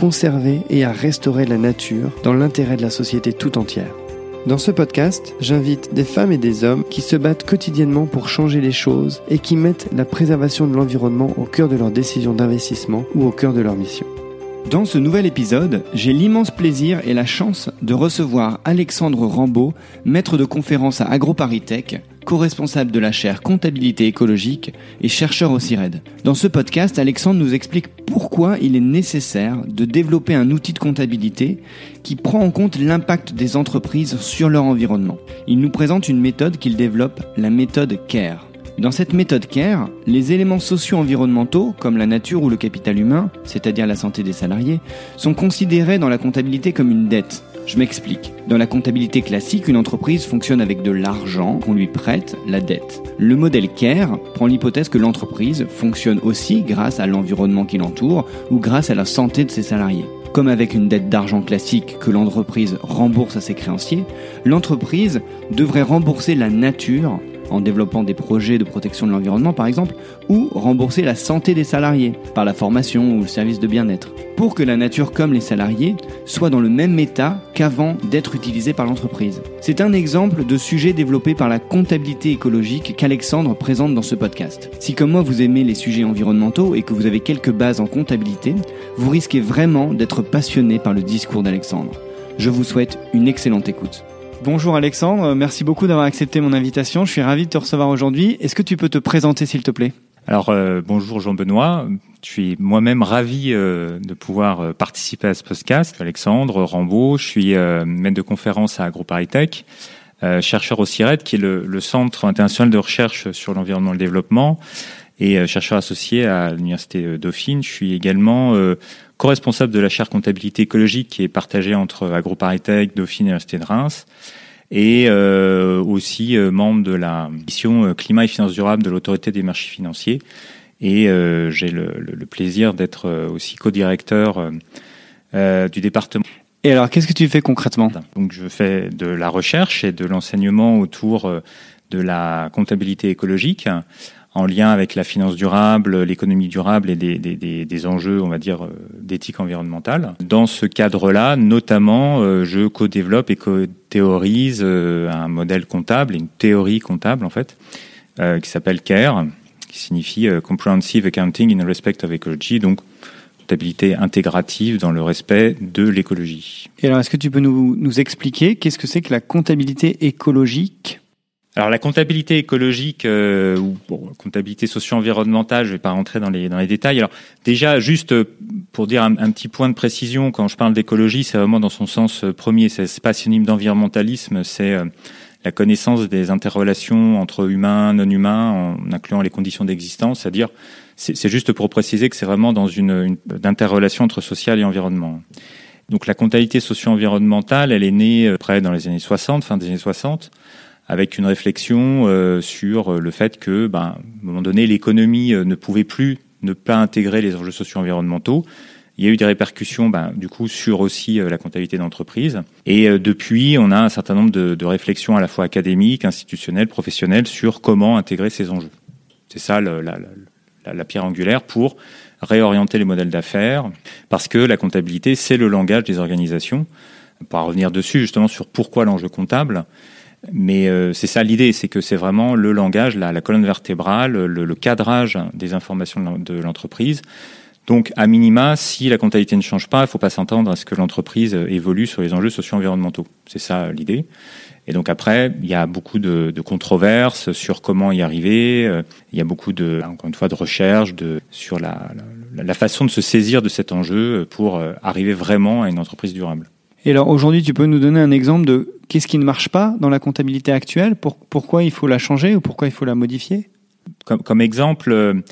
conserver et à restaurer la nature dans l'intérêt de la société tout entière. Dans ce podcast, j'invite des femmes et des hommes qui se battent quotidiennement pour changer les choses et qui mettent la préservation de l'environnement au cœur de leurs décisions d'investissement ou au cœur de leur mission. Dans ce nouvel épisode, j'ai l'immense plaisir et la chance de recevoir Alexandre Rambaud, maître de conférence à AgroParisTech, co-responsable de la chaire comptabilité écologique et chercheur au CIRED. Dans ce podcast, Alexandre nous explique pourquoi il est nécessaire de développer un outil de comptabilité qui prend en compte l'impact des entreprises sur leur environnement. Il nous présente une méthode qu'il développe, la méthode CARE. Dans cette méthode CARE, les éléments socio-environnementaux, comme la nature ou le capital humain, c'est-à-dire la santé des salariés, sont considérés dans la comptabilité comme une dette. Je m'explique. Dans la comptabilité classique, une entreprise fonctionne avec de l'argent qu'on lui prête, la dette. Le modèle CARE prend l'hypothèse que l'entreprise fonctionne aussi grâce à l'environnement qui l'entoure ou grâce à la santé de ses salariés. Comme avec une dette d'argent classique que l'entreprise rembourse à ses créanciers, l'entreprise devrait rembourser la nature en développant des projets de protection de l'environnement par exemple, ou rembourser la santé des salariés par la formation ou le service de bien-être, pour que la nature comme les salariés soient dans le même état qu'avant d'être utilisés par l'entreprise. C'est un exemple de sujet développé par la comptabilité écologique qu'Alexandre présente dans ce podcast. Si comme moi vous aimez les sujets environnementaux et que vous avez quelques bases en comptabilité, vous risquez vraiment d'être passionné par le discours d'Alexandre. Je vous souhaite une excellente écoute. Bonjour Alexandre, merci beaucoup d'avoir accepté mon invitation. Je suis ravi de te recevoir aujourd'hui. Est-ce que tu peux te présenter s'il te plaît? Alors euh, bonjour Jean-Benoît, je suis moi-même ravi euh, de pouvoir euh, participer à ce podcast. Alexandre Rambaud, je suis maître de conférence à AgroParisTech, chercheur au CIRED, qui est le, le, Centre international de recherche sur l'environnement et le développement, et chercheur associé à l'Université Dauphine. Je suis également co-responsable de la chaire comptabilité écologique qui est partagée entre AgroParisTech, Dauphine et l'Université de Reims et euh, aussi euh, membre de la mission euh, climat et finances durables de l'autorité des marchés financiers. Et euh, j'ai le, le, le, plaisir d'être aussi co-directeur euh, du département. Et alors, qu'est-ce que tu fais concrètement? Donc, je fais de la recherche et de l'enseignement autour de la comptabilité écologique en lien avec la finance durable, l'économie durable et des, des, des, enjeux, on va dire, euh, d'éthique environnementale. Dans ce cadre-là, notamment, euh, je co-développe et co-théorise euh, un modèle comptable, une théorie comptable en fait, qui s'appelle CARE, qui signifie Comprehensive Accounting in Respect of Ecology, donc comptabilité intégrative dans le respect de l'écologie. Et alors, est-ce que tu peux nous, nous expliquer qu'est-ce que c'est que la comptabilité écologique? Alors la comptabilité écologique euh, ou bon, comptabilité socio-environnementale, je vais pas rentrer dans les dans les détails. Alors déjà juste euh, pour dire un, petit point de précision, quand je parle d'écologie, c'est vraiment dans son sens euh, premier. C'est pas synonyme d'environnementalisme, c'est la connaissance des interrelations entre humains, non humains, en incluant les conditions d'existence. C'est-à-dire, c'est juste pour préciser que c'est vraiment dans une, une interrelation entre social et environnement. Donc la comptabilité socio-environnementale, elle est née près dans les années 60, fin des années 60 avec une réflexion euh, sur le fait que, ben, à un moment donné, l'économie euh, ne pouvait plus ne pas intégrer les enjeux socio-environnementaux. Il y a eu des répercussions, ben, du coup, sur aussi euh, la comptabilité d'entreprise. Et depuis, on a un certain nombre de, de, réflexions à la fois académiques, institutionnelles, professionnelles sur comment intégrer ces enjeux. C'est ça la, la, la pierre angulaire pour réorienter les modèles d'affaires, parce que la comptabilité, c'est le langage des organisations. On va revenir dessus justement sur pourquoi l'enjeu comptable. Mais euh, c'est ça l'idée, c'est que c'est vraiment le langage, la, la colonne vertébrale, le, le, cadrage des informations de l'entreprise. Donc, à minima, si la comptabilité ne change pas, il ne faut pas s'entendre à ce que l'entreprise évolue sur les enjeux socio-environnementaux. C'est ça l'idée. Et donc après, il y a beaucoup de, de, controverses sur comment y arriver. Euh, il y a beaucoup de, encore une fois, de recherches de, sur la, la, façon de se saisir de cet enjeu pour euh, arriver vraiment à une entreprise durable. Et alors aujourd'hui, tu peux nous donner un exemple de qu'est-ce qui ne marche pas dans la comptabilité actuelle? Pour, Pourquoi il faut la changer ou pourquoi il faut la modifier? Comme, comme exemple,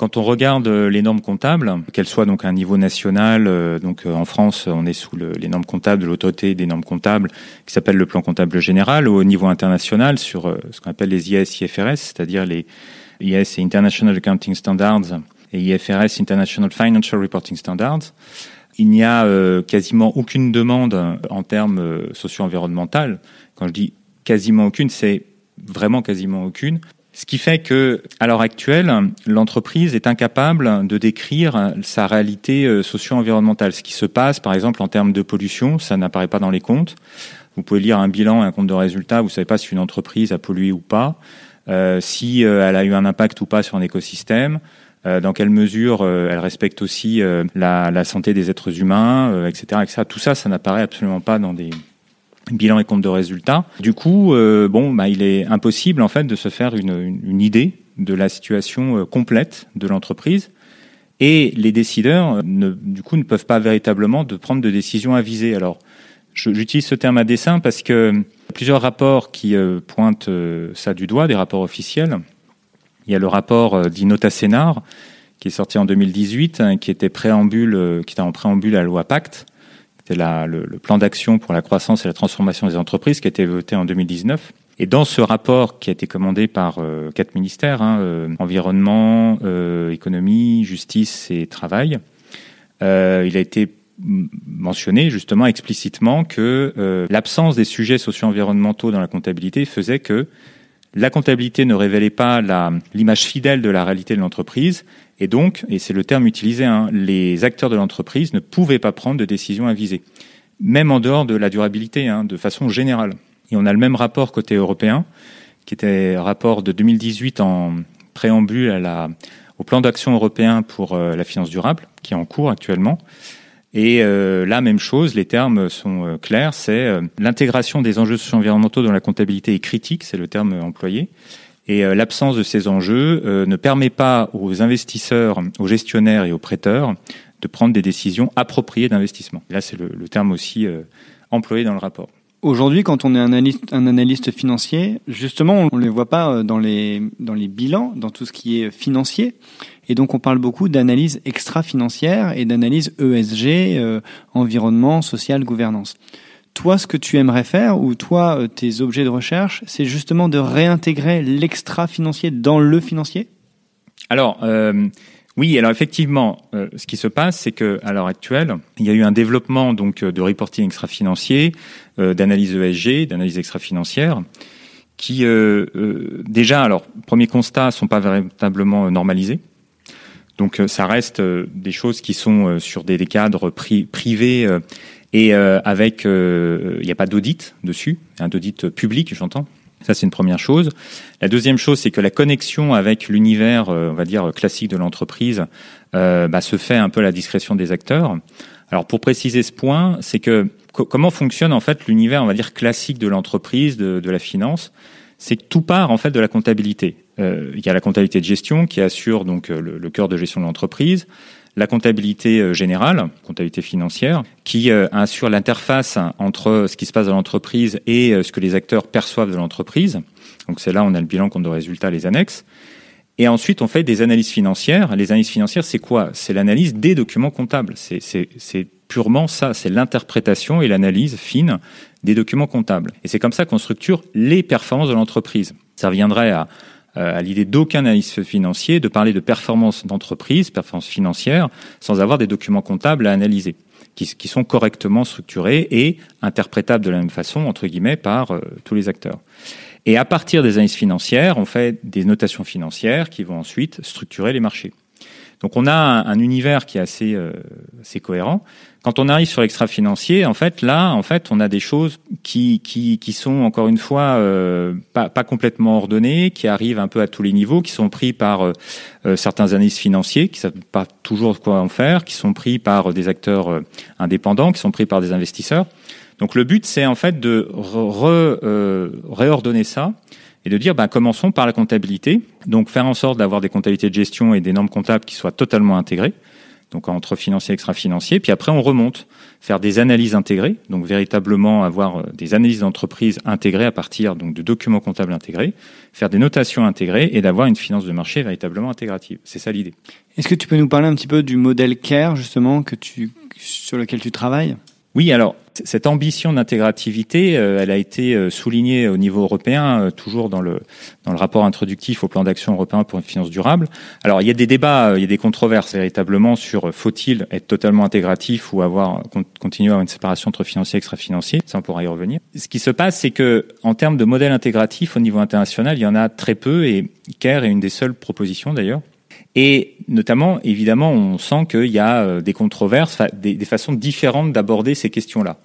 Quand on regarde les normes comptables, qu'elles soient donc à un niveau national, donc en France, on est sous le, les normes comptables de l'autorité des normes comptables qui s'appelle le plan comptable général, ou au niveau international sur ce qu'on appelle les IS, IFRS, c'est-à-dire les IS et International Accounting Standards et IFRS International Financial Reporting Standards. Il n'y a euh, quasiment aucune demande en termes euh, socio-environnemental. Quand je dis quasiment aucune, c'est vraiment quasiment aucune. Ce qui fait que, à l'heure actuelle, l'entreprise est incapable de décrire sa réalité euh, socio-environnementale. Ce qui se passe, par exemple, en termes de pollution, ça n'apparaît pas dans les comptes. Vous pouvez lire un bilan, un compte de résultat, vous savez pas si une entreprise a pollué ou pas, si elle a eu un impact ou pas sur un écosystème. Euh, dans quelle mesure euh, elle respecte aussi euh, la, la, santé des êtres humains, etc., etc. Tout ça, ça n'apparaît absolument pas dans des bilans et comptes de résultats. Du coup, bon, bah, il est impossible en fait de se faire une, une, idée de la situation complète de l'entreprise. Et les décideurs, ne, du coup, ne peuvent pas véritablement de prendre de décisions avisées. Alors, j'utilise ce terme à dessein parce que plusieurs rapports qui pointent ça du doigt, des rapports officiels, il y a le rapport euh, d'Inota Sénar, qui est sorti en 2018, hein, qui était préambule, euh, qui était en préambule à la loi Pacte. C'était le, le, plan d'action pour la croissance et la transformation des entreprises qui a été voté en 2019. Et dans ce rapport qui a été commandé par euh, quatre ministères, hein, environnement, économie, justice et travail, il a été mentionné justement explicitement que l'absence des sujets socio-environnementaux dans la comptabilité faisait que la comptabilité ne révélait pas l'image fidèle de la réalité de l'entreprise, et donc, et c'est le terme utilisé, hein, les acteurs de l'entreprise ne pouvaient pas prendre de décisions avisées, même en dehors de la durabilité, hein, de façon générale. Et on a le même rapport côté européen, qui était rapport de 2018 en préambule au plan d'action européen pour euh, la finance durable, qui est en cours actuellement, et euh, là, même chose, les termes sont euh, clairs, c'est euh, l'intégration des enjeux socio-environnementaux dans la comptabilité est critique, c'est le terme employé. Et euh, l'absence de ces enjeux euh, ne permet pas aux investisseurs, aux gestionnaires et aux prêteurs de prendre des décisions appropriées d'investissement. Là, c'est le, le, terme aussi employé dans le rapport. Aujourd'hui, quand on est un analyste, un analyste financier, justement, on ne les voit pas dans les, dans les bilans, dans tout ce qui est financier. Et donc, on parle beaucoup d'analyse extra-financière et d'analyse ESG, euh, environnement, social, gouvernance. Toi, ce que tu aimerais faire, ou toi, euh, tes objets de recherche, c'est justement de réintégrer l'extra-financier dans le financier? Alors, euh, oui, alors effectivement, ce qui se passe, c'est que à l'heure actuelle, il y a eu un développement donc de reporting extra-financier, d'analyse ESG, d'analyse extra-financière, qui déjà, alors premier constat, sont pas véritablement normalisés. Donc euh, ça reste euh, des choses qui sont euh, sur des, cadres pri privés et avec il n'y a pas d'audit dessus, un audit public, j'entends. Ça, c'est une première chose. La deuxième chose, c'est que la connexion avec l'univers, on va dire, classique de l'entreprise euh, bah, se fait un peu à la discrétion des acteurs. Alors, pour préciser ce point, c'est que comment fonctionne en fait l'univers, on va dire, classique de l'entreprise, de, de, la finance? C'est que tout part en fait de la comptabilité. Euh, il y a la comptabilité de gestion qui assure donc euh, le, cœur de gestion de l'entreprise, la comptabilité euh, générale, comptabilité financière, qui assure l'interface entre ce qui se passe dans l'entreprise et ce que les acteurs perçoivent de l'entreprise. Donc c'est là on a le bilan, compte de résultats, les annexes. Et ensuite, on fait des analyses financières. Les analyses financières, c'est quoi? C'est l'analyse des documents comptables. C'est purement ça, c'est l'interprétation et l'analyse fine des documents comptables. Et c'est comme ça qu'on structure les performances de l'entreprise. Ça reviendrait à euh, à l'idée d'aucun analyste financier de parler de performance d'entreprise, performance financière, sans avoir des documents comptables à analyser, qui, qui, sont correctement structurés et interprétables de la même façon, entre guillemets, par euh, tous les acteurs. Et à partir des analyses financières, on fait des notations financières qui vont ensuite structurer les marchés. Donc on a un, un univers qui est assez, euh, assez cohérent. Quand on arrive sur l'extra-financier, en fait, là, en fait, on a des choses qui, qui, sont encore une fois euh, pas, complètement ordonnées, qui arrivent un peu à tous les niveaux, qui sont pris par euh, euh certains analystes financiers qui savent pas toujours quoi en faire, qui sont pris par des acteurs euh, indépendants, qui sont pris par des investisseurs. Donc le but, c'est en fait de re, réordonner ça et de dire bah, commençons par la comptabilité, donc faire en sorte d'avoir des comptabilités de gestion et des normes comptables qui soient totalement intégrées, donc entre financier et extra-financier. Puis après, on remonte, faire des analyses intégrées, donc véritablement avoir euh, des analyses d'entreprise intégrées à partir donc de documents comptables intégrés, faire des notations intégrées et d'avoir une finance de marché véritablement intégrative. C'est ça l'idée. Est-ce que tu peux nous parler un petit peu du modèle CARE justement que tu sur lequel tu travailles? Oui, alors cette ambition d'intégrativité, euh, elle a été euh, soulignée au niveau européen, euh, toujours dans le dans le rapport introductif au plan d'action européen pour une finance durable. Alors il y a des débats, il y a des controverses véritablement sur faut-il être totalement intégratif ou avoir continuer à avoir une séparation entre financier et extra-financier. Ça, on pourra y revenir. Ce qui se passe, c'est que en termes de modèle intégratif au niveau international, il y en a très peu et CARE est une des seules propositions d'ailleurs et notamment, évidemment, on sent qu'il y a euh, des controverses, des, façons différentes d'aborder ces questions-là.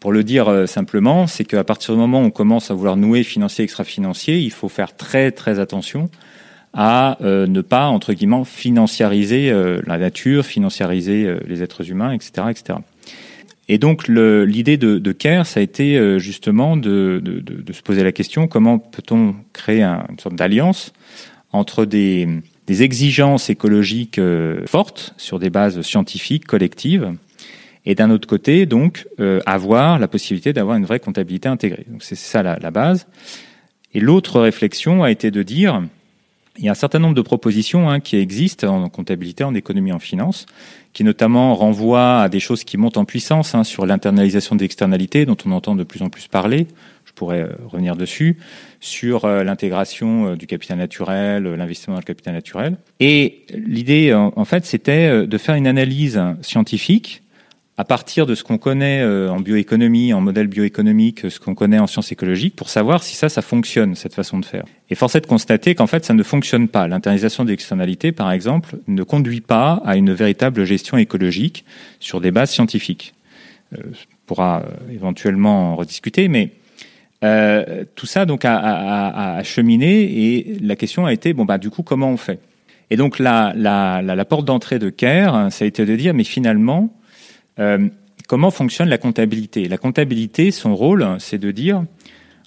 Pour le dire euh, simplement, c'est qu'à partir du moment où on commence à vouloir nouer financier extra-financier, il faut faire très très attention à euh, ne pas entre guillemets financiariser la nature, financiariser les êtres humains, etc., etc. Et donc l'idée de, de CARE, ça a été justement de, se poser la question comment peut-on créer une sorte d'alliance entre des des exigences écologiques euh, fortes sur des bases scientifiques collectives, et d'un autre côté, donc, euh, avoir la possibilité d'avoir une vraie comptabilité intégrée. Donc c'est ça la, base. Et l'autre réflexion a été de dire, il y a un certain nombre de propositions hein, qui existent en comptabilité, en économie, en finance, qui notamment renvoient à des choses qui montent en puissance hein, sur l'internalisation des externalités, dont on entend de plus en plus parler. Je pourrais euh, revenir dessus sur euh, l'intégration euh, du capital naturel, l'investissement dans le capital naturel. Et l'idée, en fait, c'était de faire une analyse scientifique à partir de ce qu'on connaît en bioéconomie, en modèle bioéconomique, ce qu'on connaît en sciences écologiques, pour savoir si ça, ça fonctionne, cette façon de faire. Et force est de constater qu'en fait, ça ne fonctionne pas. L'internalisation des externalités, par exemple, ne conduit pas à une véritable gestion écologique sur des bases scientifiques. on pourra éventuellement en rediscuter, mais euh, tout ça donc a, cheminé et la question a été bon bah du coup comment on fait? Et donc la, la, porte d'entrée de CARE, ça a été de dire mais finalement euh, comment fonctionne la comptabilité? La comptabilité, son rôle, c'est de dire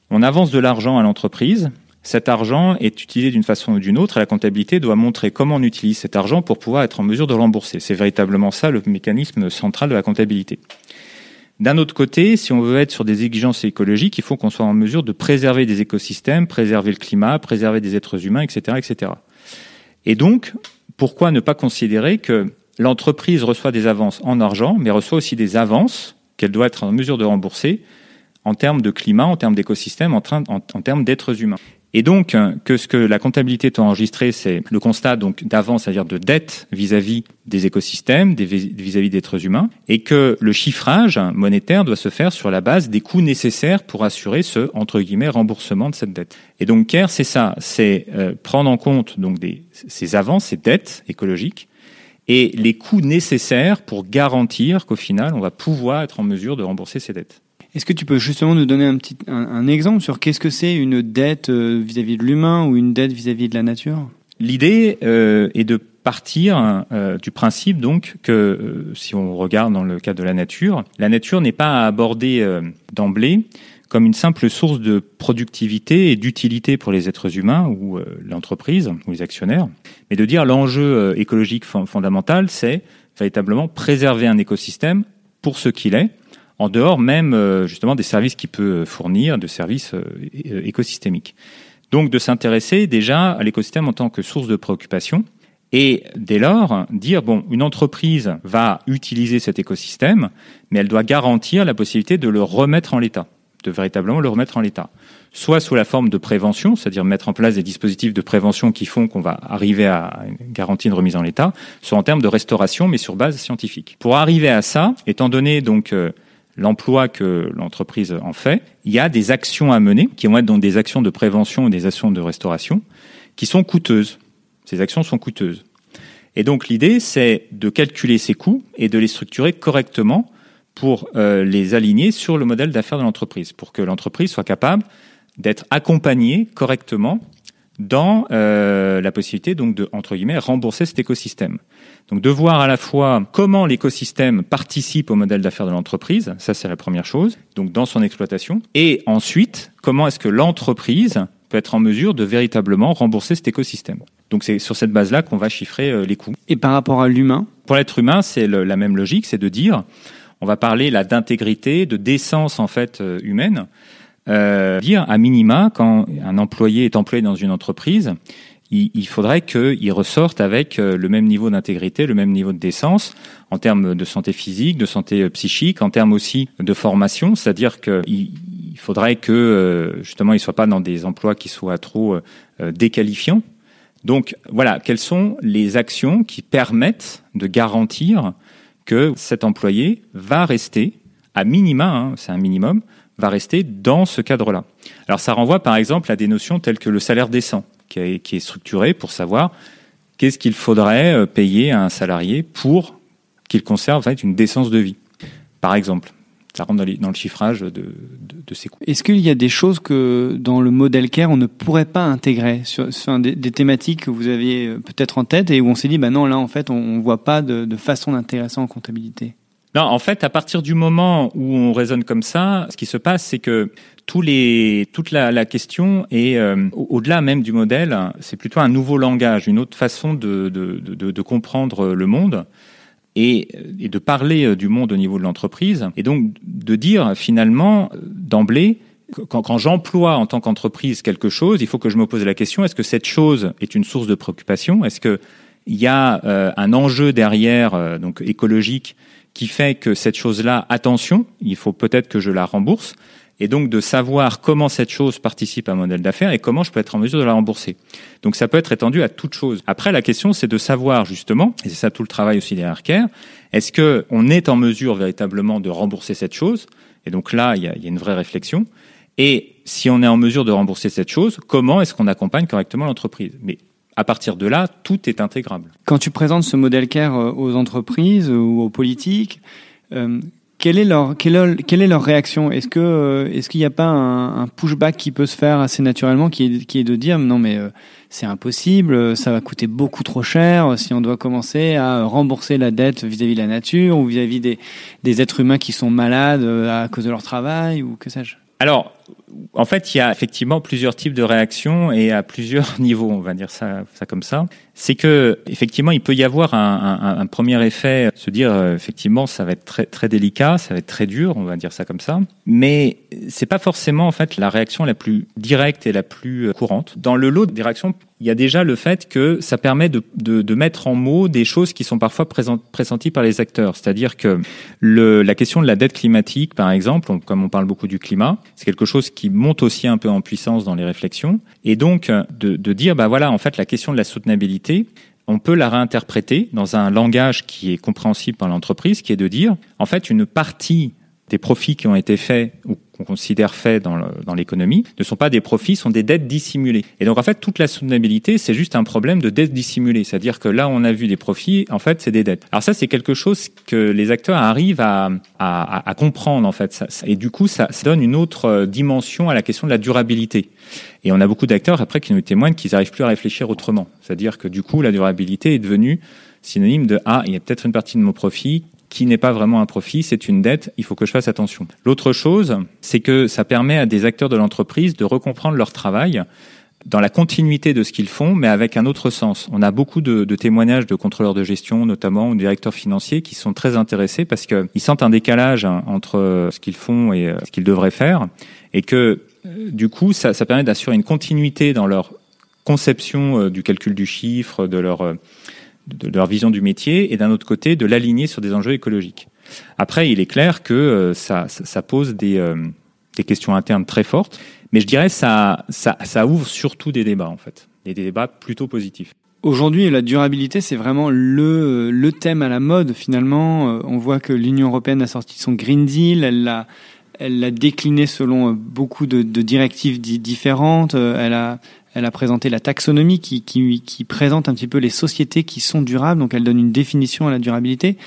on avance de l'argent à l'entreprise. Cet argent est utilisé d'une façon ou d'une autre et la comptabilité doit montrer comment on utilise cet argent pour pouvoir être en mesure de rembourser. C'est véritablement ça le mécanisme central de la comptabilité. D'un autre côté, si on veut être sur des exigences écologiques, il faut qu'on soit en mesure de préserver des écosystèmes, préserver le climat, préserver des êtres humains, etc., etc. Et donc, pourquoi ne pas considérer que l'entreprise reçoit des avances en argent, mais reçoit aussi des avances qu'elle doit être en mesure de rembourser en termes de climat, en termes d'écosystème, en, en termes d'êtres humains? Et donc, que ce que la comptabilité est enregistré, c'est le constat donc d'avance, c'est-à-dire de dette vis-à-vis des écosystèmes, vis-à-vis d'êtres humains, et que le chiffrage monétaire doit se faire sur la base des coûts nécessaires pour assurer ce entre guillemets remboursement de cette dette. Et donc, CARE, c'est ça, c'est euh, prendre en compte donc des, ces avances, ces dettes écologiques, et les coûts nécessaires pour garantir qu'au final, on va pouvoir être en mesure de rembourser ces dettes. Est-ce que tu peux justement nous donner un petit un, exemple sur qu'est-ce que c'est une dette euh, vis-à-vis de l'humain ou une dette vis-à-vis de la nature? L'idée euh, est de partir euh, du principe donc que si on regarde dans le cas de la nature, la nature n'est pas à aborder d'emblée comme une simple source de productivité et d'utilité pour les êtres humains ou l'entreprise ou les actionnaires, mais de dire l'enjeu écologique fondamental, c'est véritablement préserver un écosystème pour ce qu'il est, en dehors même euh, justement des services qu'il peut fournir, de services euh, écosystémiques. Donc de s'intéresser déjà à l'écosystème en tant que source de préoccupation et dès lors dire bon une entreprise va utiliser cet écosystème mais elle doit garantir la possibilité de le remettre en l'état, de véritablement le remettre en l'état. Soit sous la forme de prévention, c'est-à-dire mettre en place des dispositifs de prévention qui font qu'on va arriver à garantir une remise en l'état, soit en termes de restauration mais sur base scientifique. Pour arriver à ça, étant donné donc euh, l'emploi que l'entreprise en fait, il y a des actions à mener qui vont être donc des actions de prévention ou des actions de restauration qui sont coûteuses. Ces actions sont coûteuses. Et donc l'idée, c'est de calculer ces coûts et de les structurer correctement pour euh, les aligner sur le modèle d'affaires de l'entreprise, pour que l'entreprise soit capable d'être accompagnée correctement dans euh, la possibilité donc de entre guillemets rembourser cet écosystème. Donc de voir à la fois comment l'écosystème participe au modèle d'affaires de l'entreprise, ça c'est la première chose, donc dans son exploitation, et ensuite comment est-ce que l'entreprise peut être en mesure de véritablement rembourser cet écosystème. Donc c'est sur cette base-là qu'on va chiffrer les coûts. Et par rapport à l'humain? Pour l'être humain, c'est la même logique, c'est de dire, on va parler là d'intégrité, de décence en fait humaine. Euh, dire à minima quand un employé est employé dans une entreprise, il, il faudrait qu'il ressorte avec euh, le même niveau d'intégrité, le même niveau de décence en termes de santé physique, de santé euh, psychique, en termes aussi de formation, c'est-à-dire qu'il il faudrait que justement il soit pas dans des emplois qui soient trop déqualifiants. Donc voilà, quelles sont les actions qui permettent de garantir que cet employé va rester à minima, hein, c'est un minimum, va rester dans ce cadre-là? Alors ça renvoie par exemple à des notions telles que le salaire décent, qui est, structuré pour savoir qu'est-ce qu'il faudrait euh, payer à un salarié pour qu'il conserve en fait, une décence de vie, par exemple. Ça rentre dans, le chiffrage de, de, ces coûts. Est-ce qu'il y a des choses que dans le modèle CARE, on ne pourrait pas intégrer sur, des, thématiques que vous aviez euh, peut-être en tête et où on s'est dit, bah non, là, en fait, on ne voit pas de, de façon d'intégrer ça en comptabilité? Non, en fait, à partir du moment où on raisonne comme ça, ce qui se passe, c'est que tous les, toute la, la question est euh, au-delà même du modèle. C'est plutôt un nouveau langage, une autre façon de, de, de, de comprendre le monde. Et, et, de parler euh, du monde au niveau de l'entreprise, et donc de dire finalement d'emblée, quand, quand j'emploie en tant qu'entreprise quelque chose, il faut que je me pose la question est-ce que cette chose est une source de préoccupation? Est-ce que il y a euh, un enjeu derrière, euh, donc écologique, qui fait que cette chose-là, attention, il faut peut-être que je la rembourse, et donc de savoir comment cette chose participe à un modèle d'affaires et comment je peux être en mesure de la rembourser. Donc ça peut être étendu à toute chose. Après, la question, c'est de savoir justement, et c'est ça tout le travail aussi derrière CARE, est-ce que on est en mesure véritablement de rembourser cette chose? Et donc là, il y a, une vraie réflexion. Et si on est en mesure de rembourser cette chose, comment est-ce qu'on accompagne correctement l'entreprise? À partir de là, tout est intégrable. Quand tu présentes ce modèle CARE euh, aux entreprises ou aux politiques, euh, quelle est leur quelle, est, quelle est leur réaction? Est-ce que euh, est-ce qu'il n'y a pas un, un, pushback qui peut se faire assez naturellement, qui est qui est de dire non mais euh, c'est impossible, ça va coûter beaucoup trop cher si on doit commencer à rembourser la dette vis-à-vis de la nature ou vis-à-vis des des êtres humains qui sont malades à cause de leur travail ou que sais-je? Alors en fait, il y a effectivement plusieurs types de réactions et à plusieurs niveaux, on va dire ça, comme ça. C'est que effectivement, il peut y avoir un, premier effet, se dire euh, effectivement, ça va être très très délicat, ça va être très dur, on va dire ça comme ça. Mais c'est pas forcément en fait la réaction la plus directe et la plus euh, courante. Dans le lot des réactions, il y a déjà le fait que ça permet de, de, de mettre en mots des choses qui sont parfois pressenties par les acteurs. C'est-à-dire que le, la question de la dette climatique, par exemple, comme on parle beaucoup du climat, c'est quelque chose qui monte aussi un peu en puissance dans les réflexions. Et donc, de, de dire, bah voilà, en fait, la question de la soutenabilité, on peut la réinterpréter dans un langage qui est compréhensible par l'entreprise, qui est de dire, en fait, une partie des profits qui ont été faits ou qu'on considère faits dans l'économie ne sont pas des profits, sont des dettes dissimulées. Et donc en fait, toute la soutenabilité, c'est juste un problème de dettes dissimulées. C'est-à-dire que là, on a vu des profits, en fait, c'est des dettes. Alors ça, c'est quelque chose que les acteurs arrivent à, à, à comprendre, en fait. Et du coup, ça, ça donne une autre euh, dimension à la question de la durabilité. Et on a beaucoup d'acteurs, après, qui nous témoignent qu'ils n'arrivent plus à réfléchir autrement. C'est-à-dire que du coup, la durabilité est devenue synonyme de ah il y a peut-être une partie de mon profit qui n'est pas vraiment un profit, c'est une dette, il faut que je fasse attention. L'autre chose, c'est que ça permet à des acteurs de l'entreprise de recomprendre leur travail dans la continuité de ce qu'ils font, mais avec un autre sens. On a beaucoup de, témoignages de contrôleurs de gestion, notamment, ou de directeurs financiers, qui sont très intéressés parce qu'ils sentent un décalage entre ce qu'ils font et ce qu'ils devraient faire, et que du coup, ça permet d'assurer une continuité dans leur conception du calcul du chiffre, de leur de leur vision du métier et d'un autre côté de l'aligner sur des enjeux écologiques. Après, il est clair que euh, ça, ça, pose des, euh, des questions internes très fortes, mais je dirais ça, ça, ça ouvre surtout des débats en fait, des débats plutôt positifs. Aujourd'hui, la durabilité, c'est vraiment le, le thème à la mode finalement. Euh, on voit que l'Union européenne a sorti son Green Deal, elle l'a elle l'a décliné selon beaucoup de, de directives différentes. Elle a, elle a présenté la taxonomie qui, qui, présente un petit peu les sociétés qui sont durables, donc elle donne une définition à la durabilité.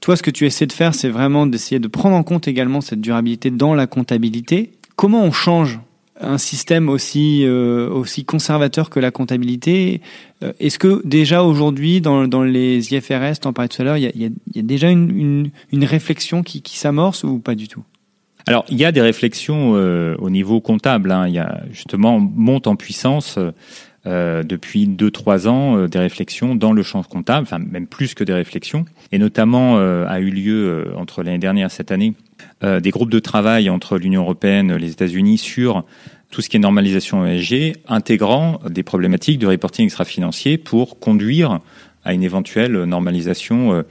Toi, ce que tu essaies de faire, c'est vraiment d'essayer de prendre en compte également cette durabilité dans la comptabilité. Comment on change un système aussi euh, aussi conservateur que la comptabilité? Euh, Est-ce que déjà aujourd'hui dans, dans les IFRS, en parlais tout à l'heure, il y a, y a, déjà une, une, une réflexion qui, qui s'amorce ou pas du tout? Alors, il y a des réflexions euh, au niveau comptable. Hein. Il y a justement monte en puissance euh, depuis deux trois ans euh, des réflexions dans le champ comptable, enfin même plus que des réflexions, et notamment a eu lieu entre l'année dernière et cette année des groupes de travail entre l'Union européenne, les États-Unis sur tout ce qui est normalisation ESG, intégrant des problématiques de reporting extra-financier pour conduire à une éventuelle normalisation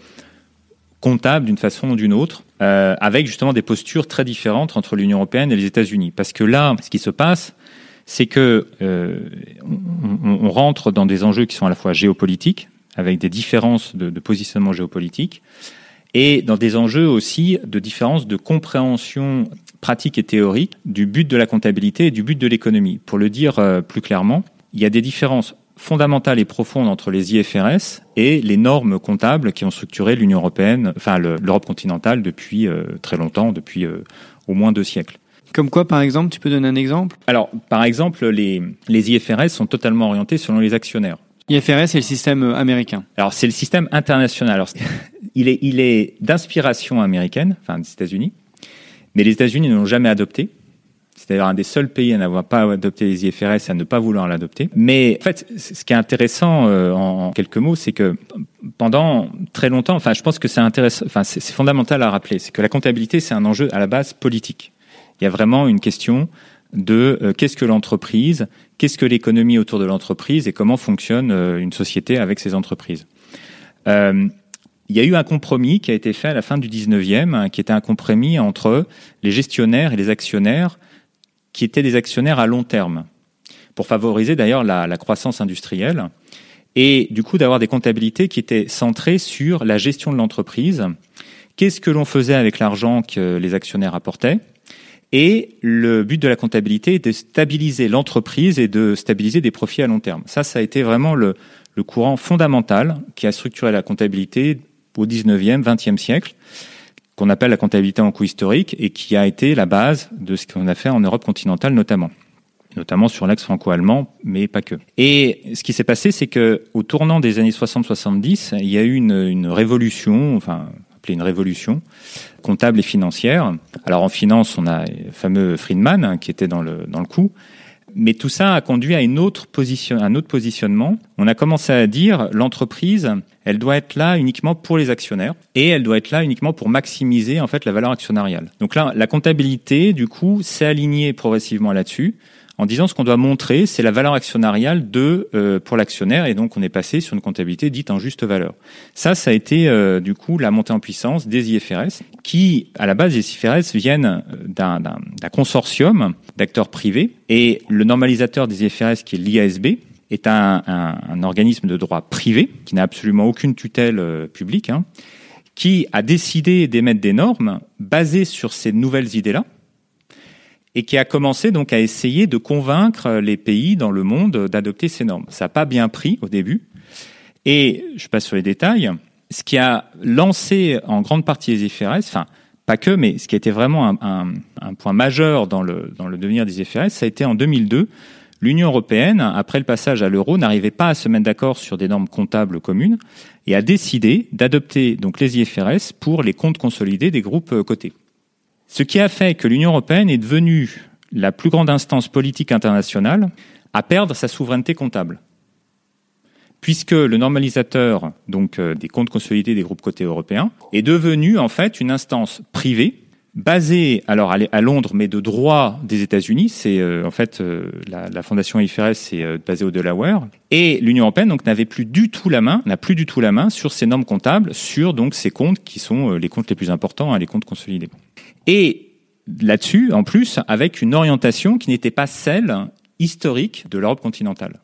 comptable d'une façon ou d'une autre, avec justement des postures très différentes entre l'Union européenne et les États-Unis. Parce que là, ce qui se passe, c'est que euh, on, rentre dans des enjeux qui sont à la fois géopolitiques, avec des différences de, positionnement géopolitique, et dans des enjeux aussi de différences de compréhension pratique et théorique du but de la comptabilité et du but de l'économie. Pour le dire euh, plus clairement, il y a des différences fondamentales et profondes entre les IFRS et les normes comptables qui ont structuré l'Union européenne, enfin l'Europe continentale depuis euh, très longtemps, depuis au moins deux siècles. Comme quoi, par exemple, tu peux donner un exemple? Alors, par exemple, les, les IFRS sont totalement orientés selon les actionnaires. IFRS, c'est le système euh, américain. Alors, c'est le système international. Alors, il est, il est d'inspiration américaine, enfin des États-Unis, mais les États-Unis ne l'ont jamais adopté. C'est d'ailleurs un des seuls pays à n'avoir pas adopté les IFRS et à ne pas vouloir l'adopter. Mais en fait, ce qui est intéressant euh, en, quelques mots, c'est que pendant très longtemps, enfin, je pense que c'est intéressant, enfin, c'est fondamental à rappeler, c'est que la comptabilité, c'est un enjeu à la base politique. Il y a vraiment une question de euh, qu'est-ce que l'entreprise, qu'est-ce que l'économie autour de l'entreprise et comment fonctionne euh, une société avec ces entreprises. Euh, il y a eu un compromis qui a été fait à la fin du 19e, hein, qui était un compromis entre les gestionnaires et les actionnaires, qui étaient des actionnaires à long terme, pour favoriser d'ailleurs la, croissance industrielle, et du coup d'avoir des comptabilités qui étaient centrées sur la gestion de l'entreprise. Qu'est-ce que l'on faisait avec l'argent que les actionnaires apportaient? Et le but de la comptabilité est de stabiliser l'entreprise et de stabiliser des profits à long terme. Ça, ça a été vraiment le, le courant fondamental qui a structuré la comptabilité au 19e, 20e siècle, qu'on appelle la comptabilité en coût historique et qui a été la base de ce qu'on a fait en Europe continentale notamment notamment sur l'axe franco-allemand, mais pas que. Et ce qui s'est passé, c'est que au tournant des années 60-70, il y a eu une, une révolution, enfin appelée une révolution comptable et financière. Alors en finance, on a le fameux Friedman hein, qui était dans le, dans le coup. Mais tout ça a conduit à une autre position, un autre positionnement. On a commencé à dire l'entreprise, elle doit être là uniquement pour les actionnaires et elle doit être là uniquement pour maximiser en fait la valeur actionnariale. Donc là, la comptabilité, du coup, s'est alignée progressivement là-dessus en disant ce qu'on doit montrer, c'est la valeur actionnariale de euh, pour l'actionnaire, et donc on est passé sur une comptabilité dite en juste valeur. Ça, ça a été euh, du coup la montée en puissance des IFRS, qui à la base des IFRS viennent euh, d'un consortium d'acteurs privés, et le normalisateur des IFRS, qui est l'IASB, est un, organisme de droit privé qui n'a absolument aucune tutelle publique, hein, qui a décidé d'émettre des normes basées sur ces nouvelles idées-là et qui a commencé donc à essayer de convaincre les pays dans le monde d'adopter ces normes. Ça n'a pas bien pris au début. Et je passe sur les détails. Ce qui a lancé en grande partie les IFRS, enfin pas que, mais ce qui a été vraiment un, point majeur dans le, dans le devenir des IFRS, ça a été en 2002. L'Union européenne, après le passage à l'euro, n'arrivait pas à se mettre d'accord sur des normes comptables communes et a décidé d'adopter donc les IFRS pour les comptes consolidés des groupes cotés. Ce qui a fait que l'Union européenne est devenue la plus grande instance politique internationale à perdre sa souveraineté comptable. Puisque le normalisateur donc euh, des comptes consolidés des groupes cotés européens est devenu en fait une instance privée basée alors à Londres mais de droit des États-Unis, c'est euh, en fait euh, la, fondation IFRS c'est basée au Delaware et l'Union européenne donc n'avait plus du tout la main, n'a plus du tout la main sur ces normes comptables, sur donc ces comptes qui sont les comptes les plus importants, hein, les comptes consolidés. Et là-dessus, en plus, avec une orientation qui n'était pas celle historique de l'Europe continentale.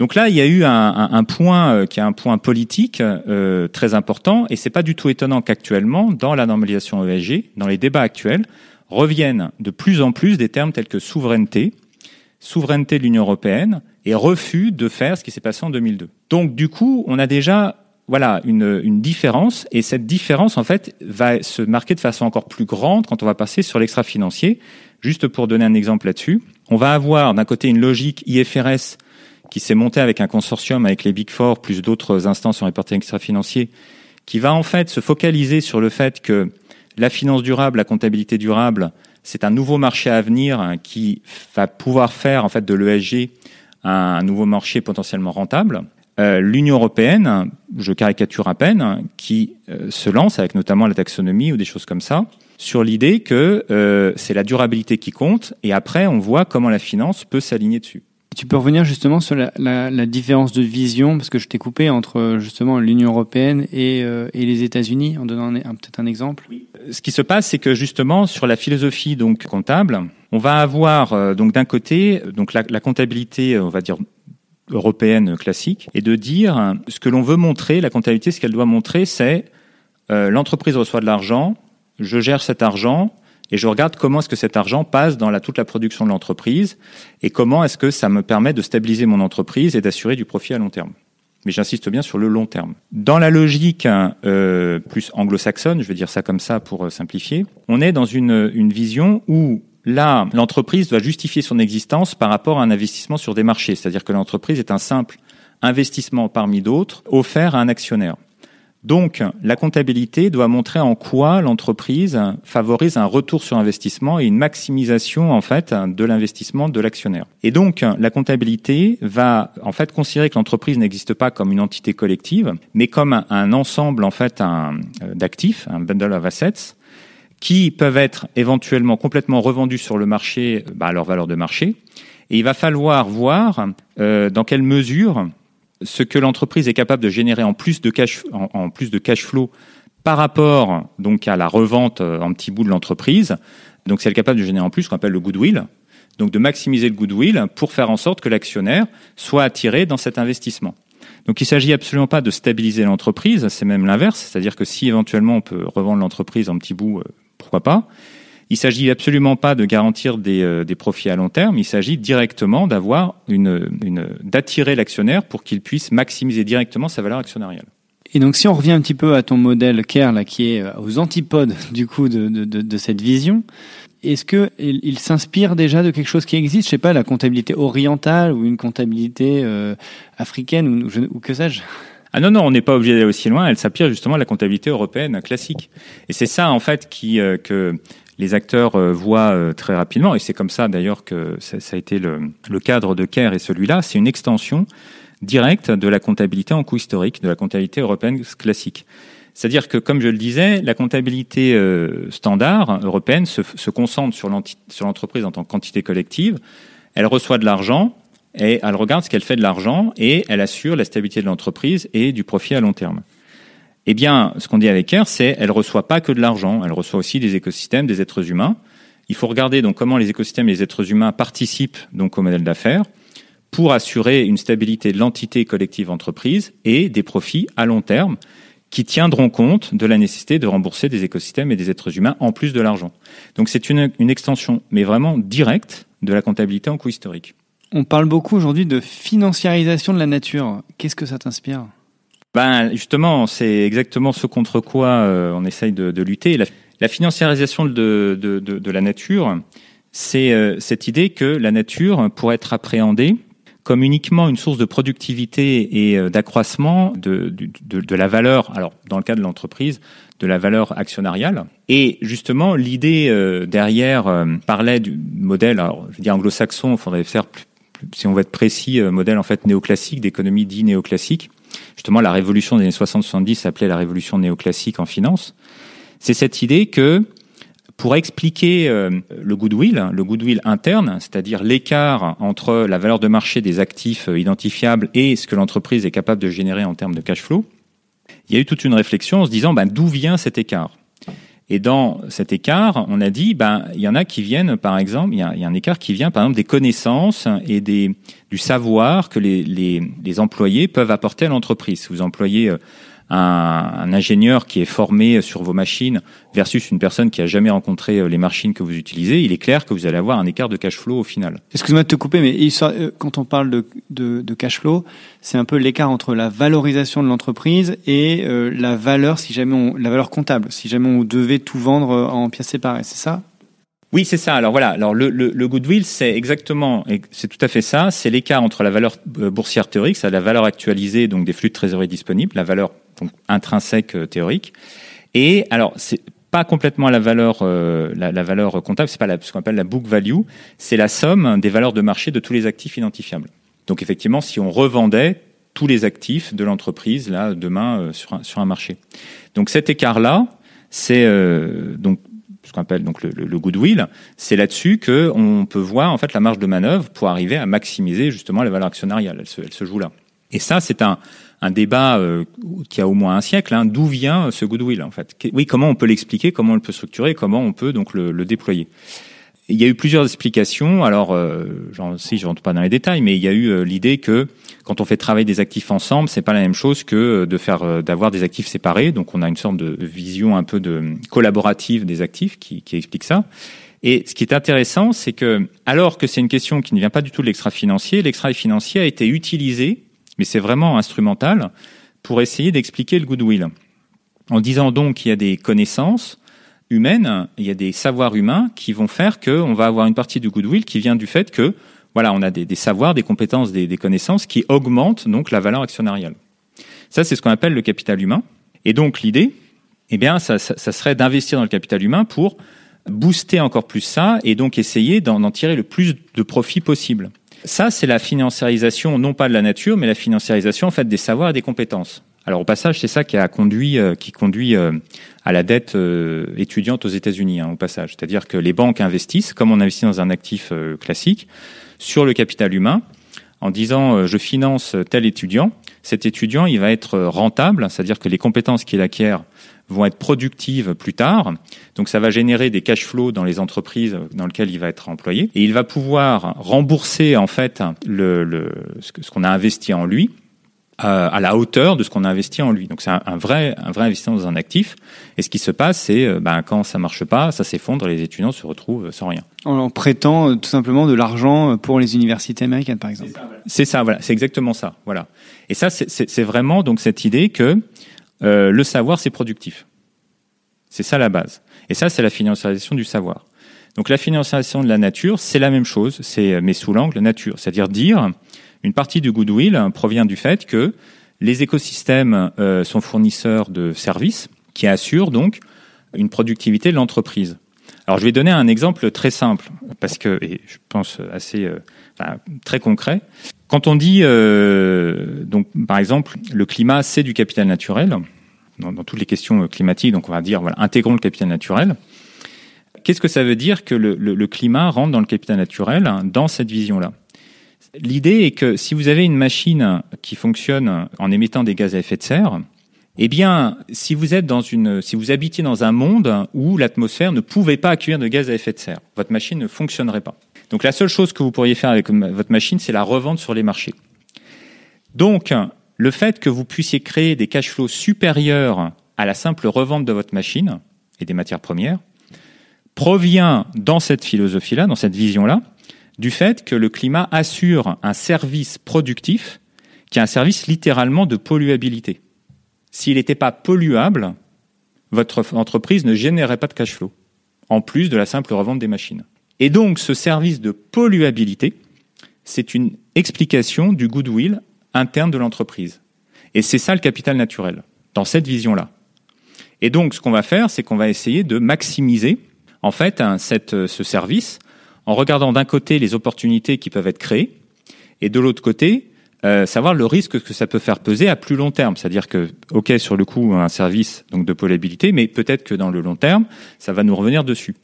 Donc là, il y a eu un, point euh, qui est un point politique euh, très important, et c'est pas du tout étonnant qu'actuellement, dans la normalisation ESG, dans les débats actuels, reviennent de plus en plus des termes tels que souveraineté, souveraineté de l'Union européenne, et refus de faire ce qui s'est passé en 2002. Donc du coup, on a déjà voilà une, une, différence et cette différence en fait va se marquer de façon encore plus grande quand on va passer sur l'extra-financier. Juste pour donner un exemple là-dessus, on va avoir d'un côté une logique IFRS qui s'est montée avec un consortium avec les Big Four plus d'autres instances en reporting extra-financier qui va en fait se focaliser sur le fait que la finance durable, la comptabilité durable, c'est un nouveau marché à venir hein, qui va pouvoir faire en fait de l'ESG un nouveau marché potentiellement rentable. Euh, L'Union européenne, je caricature à peine, qui euh, se lance avec notamment la taxonomie ou des choses comme ça, sur l'idée que euh, c'est la durabilité qui compte, et après on voit comment la finance peut s'aligner dessus. Tu peux revenir justement sur la, la, la, différence de vision, parce que je t'ai coupé entre justement l'Union européenne et, euh, et les États-Unis, en donnant peut-être un exemple. Oui. Ce qui se passe, c'est que justement sur la philosophie donc comptable, on va avoir euh, donc d'un côté donc la, la, comptabilité, on va dire européenne classique, et de dire ce que l'on veut montrer, la comptabilité, ce qu'elle doit montrer, c'est euh, l'entreprise reçoit de l'argent, je gère cet argent, et je regarde comment est-ce que cet argent passe dans toute la production de l'entreprise et comment est-ce que ça me permet de stabiliser mon entreprise et d'assurer du profit à long terme. Mais j'insiste bien sur le long terme. Dans la logique euh, plus anglo-saxonne, je vais dire ça comme ça pour euh, simplifier, on est dans une, une vision où là, l'entreprise doit justifier son existence par rapport à un investissement sur des marchés. C'est-à-dire que l'entreprise est un simple investissement parmi d'autres offert à un actionnaire. Donc, la comptabilité doit montrer en quoi l'entreprise favorise un retour sur investissement et une maximisation, en fait, de l'investissement de l'actionnaire. Et donc, la comptabilité va, en fait, considérer que l'entreprise n'existe pas comme une entité collective, mais comme un, ensemble, en fait, d'actifs, un bundle of assets, qui peuvent être éventuellement complètement revendus sur le marché bah, à leur valeur de marché. Et il va falloir voir euh, dans quelle mesure ce que l'entreprise est capable de générer en plus de cash, en, plus de cash flow par rapport donc à la revente euh, en petits bouts de l'entreprise. Donc, c'est capable de générer en plus ce qu'on appelle le goodwill. Donc, de maximiser le goodwill pour faire en sorte que l'actionnaire soit attiré dans cet investissement. Donc, il s'agit absolument pas de stabiliser l'entreprise, c'est même l'inverse. C'est-à-dire que si éventuellement on peut revendre l'entreprise en petits bouts, euh, pourquoi pas il s'agit absolument pas de garantir des, euh, des, profits à long terme. Il s'agit directement d'avoir une, une d'attirer l'actionnaire pour qu'il puisse maximiser directement sa valeur actionnariale. Et donc, si on revient un petit peu à ton modèle CARE, là, qui est euh, aux antipodes du coup de, de, de, de cette vision, est-ce que il, il s'inspire déjà de quelque chose qui existe? Je sais pas, la comptabilité orientale ou une comptabilité euh, africaine ou, ou que sais-je? Ah non, non, on n'est pas obligé d'aller aussi loin. Elle s'appuie justement à la comptabilité européenne classique. Et c'est ça, en fait, qui, euh, que les acteurs euh, voient euh, très rapidement, et c'est comme ça d'ailleurs que ça, a été le, cadre de CARE et celui-là, c'est une extension directe de la comptabilité en coût historique, de la comptabilité européenne classique. C'est-à-dire que, comme je le disais, la comptabilité euh, standard européenne se concentre sur l'entreprise en tant qu'entité collective. Elle reçoit de l'argent et elle regarde ce qu'elle fait de l'argent et elle assure la stabilité de l'entreprise et du profit à long terme. Eh bien, ce qu'on dit avec CARE, c'est elle reçoit pas que de l'argent, elle reçoit aussi des écosystèmes, des êtres humains. Il faut regarder comment les écosystèmes et les êtres humains participent donc au modèle d'affaires pour assurer une stabilité de l'entité collective entreprise et des profits à long terme qui tiendront compte de la nécessité de rembourser des écosystèmes et des êtres humains en plus de l'argent. Donc c'est une, une extension, mais vraiment directe, de la comptabilité en coût historique. On parle beaucoup aujourd'hui de financiarisation de la nature. Qu'est-ce que ça t'inspire? Ben justement, c'est exactement ce contre quoi euh, on essaye de, lutter. La, financiarisation de, la nature, c'est euh, cette idée que la nature pourrait être appréhendée comme uniquement une source de productivité et euh, d'accroissement de, la valeur, alors dans le cas de l'entreprise, de la valeur actionnariale. Et justement, l'idée derrière parlait du modèle, alors je veux dire anglo-saxon, il faudrait faire plus, plus, si on veut être précis, modèle en fait néoclassique, d'économie dit néoclassique justement la révolution des années 60-70 s'appelait la révolution néoclassique en finance, c'est cette idée que pour expliquer euh, le goodwill, le goodwill interne, c'est-à-dire l'écart entre la valeur de marché des actifs euh, identifiables et ce que l'entreprise est capable de générer en termes de cash flow, il y a eu toute une réflexion en se disant ben, d'où vient cet écart? Et dans cet écart, on a dit, ben, il y en a qui viennent, par exemple, il y a, a un écart qui vient, par exemple, des connaissances et des, du savoir que les, les, les employés peuvent apporter à l'entreprise. Vous employez euh, un, ingénieur qui est formé sur vos machines versus une personne qui a jamais rencontré euh, les machines que vous utilisez, il est clair que vous allez avoir un écart de cash flow au final. Excuse-moi de te couper, mais euh, quand on parle de cash flow, c'est un peu l'écart entre la valorisation de l'entreprise et euh, la valeur, si jamais on, la valeur comptable, si jamais on devait tout vendre en pièces séparées, c'est ça? Oui, c'est ça. Alors voilà. Alors le, le, le goodwill, c'est exactement, c'est tout à fait ça. C'est l'écart entre la valeur boursière théorique, c'est la valeur actualisée donc des flux de trésorerie disponibles, la valeur donc intrinsèque euh, théorique. Et alors, c'est pas complètement la valeur, euh, la, la, valeur comptable, c'est pas la, ce qu'on appelle la book value, c'est la somme des valeurs de marché de tous les actifs identifiables. Donc effectivement, si on revendait tous les actifs de l'entreprise là demain euh, sur un, sur un marché. Donc cet écart là, c'est euh, donc ce qu'on appelle donc le, le goodwill, c'est là-dessus que on peut voir en fait la marge de manœuvre pour arriver à maximiser justement la valeur actionnariale. Elle se, elle se joue là. Et ça, c'est un, un débat euh, qui a au moins un siècle. Hein, D'où vient ce goodwill en fait Oui, comment on peut l'expliquer Comment on le peut structurer Comment on peut donc le, le déployer il y a eu plusieurs explications. Alors, euh, si je rentre pas dans les détails, mais il y a eu euh, l'idée que quand on fait travailler des actifs ensemble, c'est pas la même chose que euh, de faire d'avoir des actifs séparés. Donc, on a une sorte de vision un peu de collaborative des actifs qui, qui explique ça. Et ce qui est intéressant, c'est que alors que c'est une question qui ne vient pas du tout de l'extra-financier, l'extra-financier a été utilisé, mais c'est vraiment instrumental, pour essayer d'expliquer le goodwill. En disant donc qu'il y a des connaissances humaine, il y a des savoirs humains qui vont faire qu'on va avoir une partie du goodwill qui vient du fait que voilà, on a des, savoirs, des compétences, des, connaissances qui augmentent donc la valeur actionnariale. Ça, c'est ce qu'on appelle le capital humain. Et donc l'idée, eh bien, ça serait d'investir dans le capital humain pour booster encore plus ça et donc essayer d'en tirer le plus de profit possible. Ça, c'est la financiarisation non pas de la nature, mais la financiarisation en fait des savoirs et des compétences. Alors au passage, c'est ça qui a conduit, euh, qui conduit euh, à la dette euh, étudiante aux États-Unis. Hein, au passage, c'est-à-dire que les banques investissent, comme on investit dans un actif classique, sur le capital humain, en disant je finance tel étudiant. Cet étudiant, il va être rentable, c'est-à-dire que les compétences qu'il acquiert vont être productives plus tard. Donc ça va générer des cash flows dans les entreprises dans lesquelles il va être employé et il va pouvoir rembourser en fait ce qu'on a investi en lui euh, à la hauteur de ce qu'on a investi en lui. Donc c'est un, un, vrai, un vrai investissement dans un actif. Et ce qui se passe, c'est euh, ben, quand ça marche pas, ça s'effondre, les étudiants se retrouvent sans rien. En prêtant euh, tout simplement de l'argent pour les universités américaines, par exemple. C'est ça, voilà, c'est exactement ça, voilà. Et ça, c'est vraiment donc cette idée que euh, le savoir c'est productif. C'est ça la base. Et ça, c'est la financiarisation du savoir. Donc la financiarisation de la nature, c'est la même chose, c'est mais sous l'angle nature, c'est-à-dire dire une partie du goodwill provient du fait que les écosystèmes euh, sont fournisseurs de services qui assurent donc une productivité de l'entreprise. Alors je vais donner un exemple très simple parce que je pense assez euh, très concret. Quand on dit euh, donc par exemple le climat c'est du capital naturel dans, toutes les questions climatiques donc on va dire voilà intégrons le capital naturel. Qu'est-ce que ça veut dire que le, climat rentre dans le capital naturel dans cette vision là L'idée est que si vous avez une machine qui fonctionne en émettant des gaz à effet de serre, eh bien, si vous êtes dans une, si vous habitiez dans un monde où l'atmosphère ne pouvait pas accueillir de gaz à effet de serre, votre machine ne fonctionnerait pas. Donc la seule chose que vous pourriez faire avec votre machine, c'est la revendre sur les marchés. Donc, le fait que vous puissiez créer des cash flows supérieurs à la simple revente de votre machine et des matières premières provient dans cette philosophie-là, dans cette vision-là, du fait que le climat assure un service productif qui est un service littéralement de polluabilité. S'il n'était pas polluable, votre entreprise ne générerait pas de cash flow, en plus de la simple revente des machines. Et donc ce service de polluabilité, c'est une explication du goodwill interne de l'entreprise. Et c'est ça le capital naturel, dans cette vision-là. Et donc ce qu'on va faire, c'est qu'on va essayer de maximiser en fait ce service en regardant d'un côté les opportunités qui peuvent être créées et de l'autre côté euh, savoir le risque que ça peut faire peser à plus long terme. C'est-à-dire que, ok, sur le coup, un service donc de polabilité, mais peut-être que dans le long terme, ça va nous revenir dessus.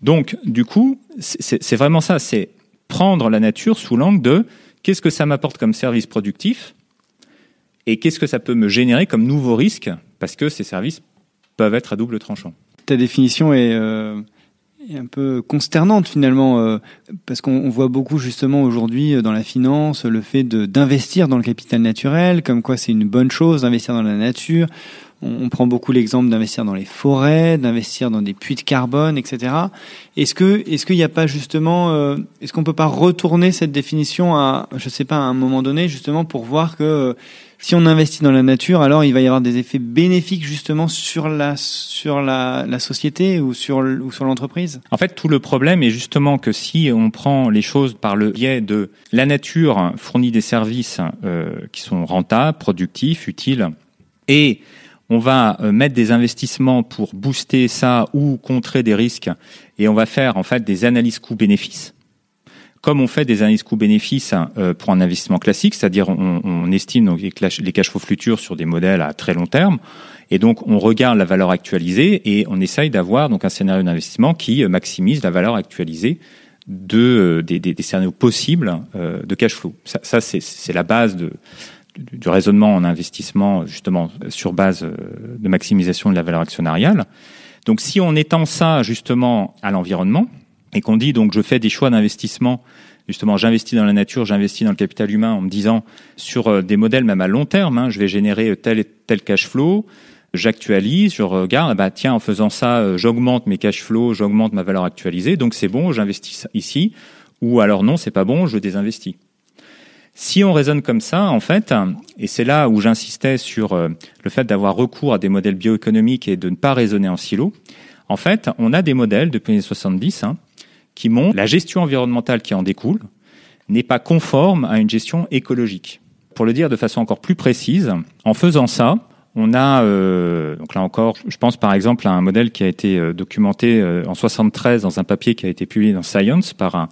Donc, du coup, c'est vraiment ça, c'est prendre la nature sous l'angle de qu'est-ce que ça m'apporte comme service productif et qu'est-ce que ça peut me générer comme nouveau risque, parce que ces services peuvent être à double tranchant. Ta définition est euh, un peu consternante finalement, euh, parce qu'on voit beaucoup justement aujourd'hui euh, dans la finance le fait d'investir dans le capital naturel, comme quoi c'est une bonne chose d'investir dans la nature. On, on prend beaucoup l'exemple d'investir dans les forêts, d'investir dans des puits de carbone, etc. Est-ce que est-ce qu'il n'y a pas justement, euh, est-ce qu'on peut pas retourner cette définition à, je sais pas, à un moment donné justement pour voir que si on investit dans la nature, alors il va y avoir des effets bénéfiques justement sur la sur la, la société ou sur l'entreprise? En fait, tout le problème est justement que si on prend les choses par le biais de la nature fournit des services euh, qui sont rentables, productifs, utiles, et on va euh, mettre des investissements pour booster ça ou contrer des risques, et on va faire en fait des analyses coûts-bénéfices comme on fait des analyses coûts-bénéfices euh, pour un investissement classique, c'est-à-dire on, on, estime donc les cash flows futurs sur des modèles à très long terme, et donc on regarde la valeur actualisée et on essaye d'avoir donc un scénario d'investissement qui maximise la valeur actualisée de des, des, des scénarios possibles de cash flow. Ça, ça c'est la base de du raisonnement en investissement justement sur base de maximisation de la valeur actionnariale. Donc si on étend ça justement à l'environnement et qu'on dit donc je fais des choix d'investissement, justement j'investis dans la nature, j'investis dans le capital humain en me disant sur euh, des modèles même à long terme, hein, je vais générer tel et tel cash flow, j'actualise, je regarde, bah tiens en faisant ça euh, j'augmente mes cash flows, j'augmente ma valeur actualisée, donc c'est bon, j'investis ici, ou alors non c'est pas bon, je désinvestis. Si on raisonne comme ça, en fait, et c'est là où j'insistais sur euh, le fait d'avoir recours à des modèles bioéconomiques et de ne pas raisonner en silo, en fait, on a des modèles depuis les années 70 hein, qui montrent la gestion environnementale qui en découle n'est pas conforme à une gestion écologique. Pour le dire de façon encore plus précise, en faisant ça, on a euh, donc là encore, je pense par exemple à un modèle qui a été euh, documenté en 73 dans un papier qui a été publié dans Science par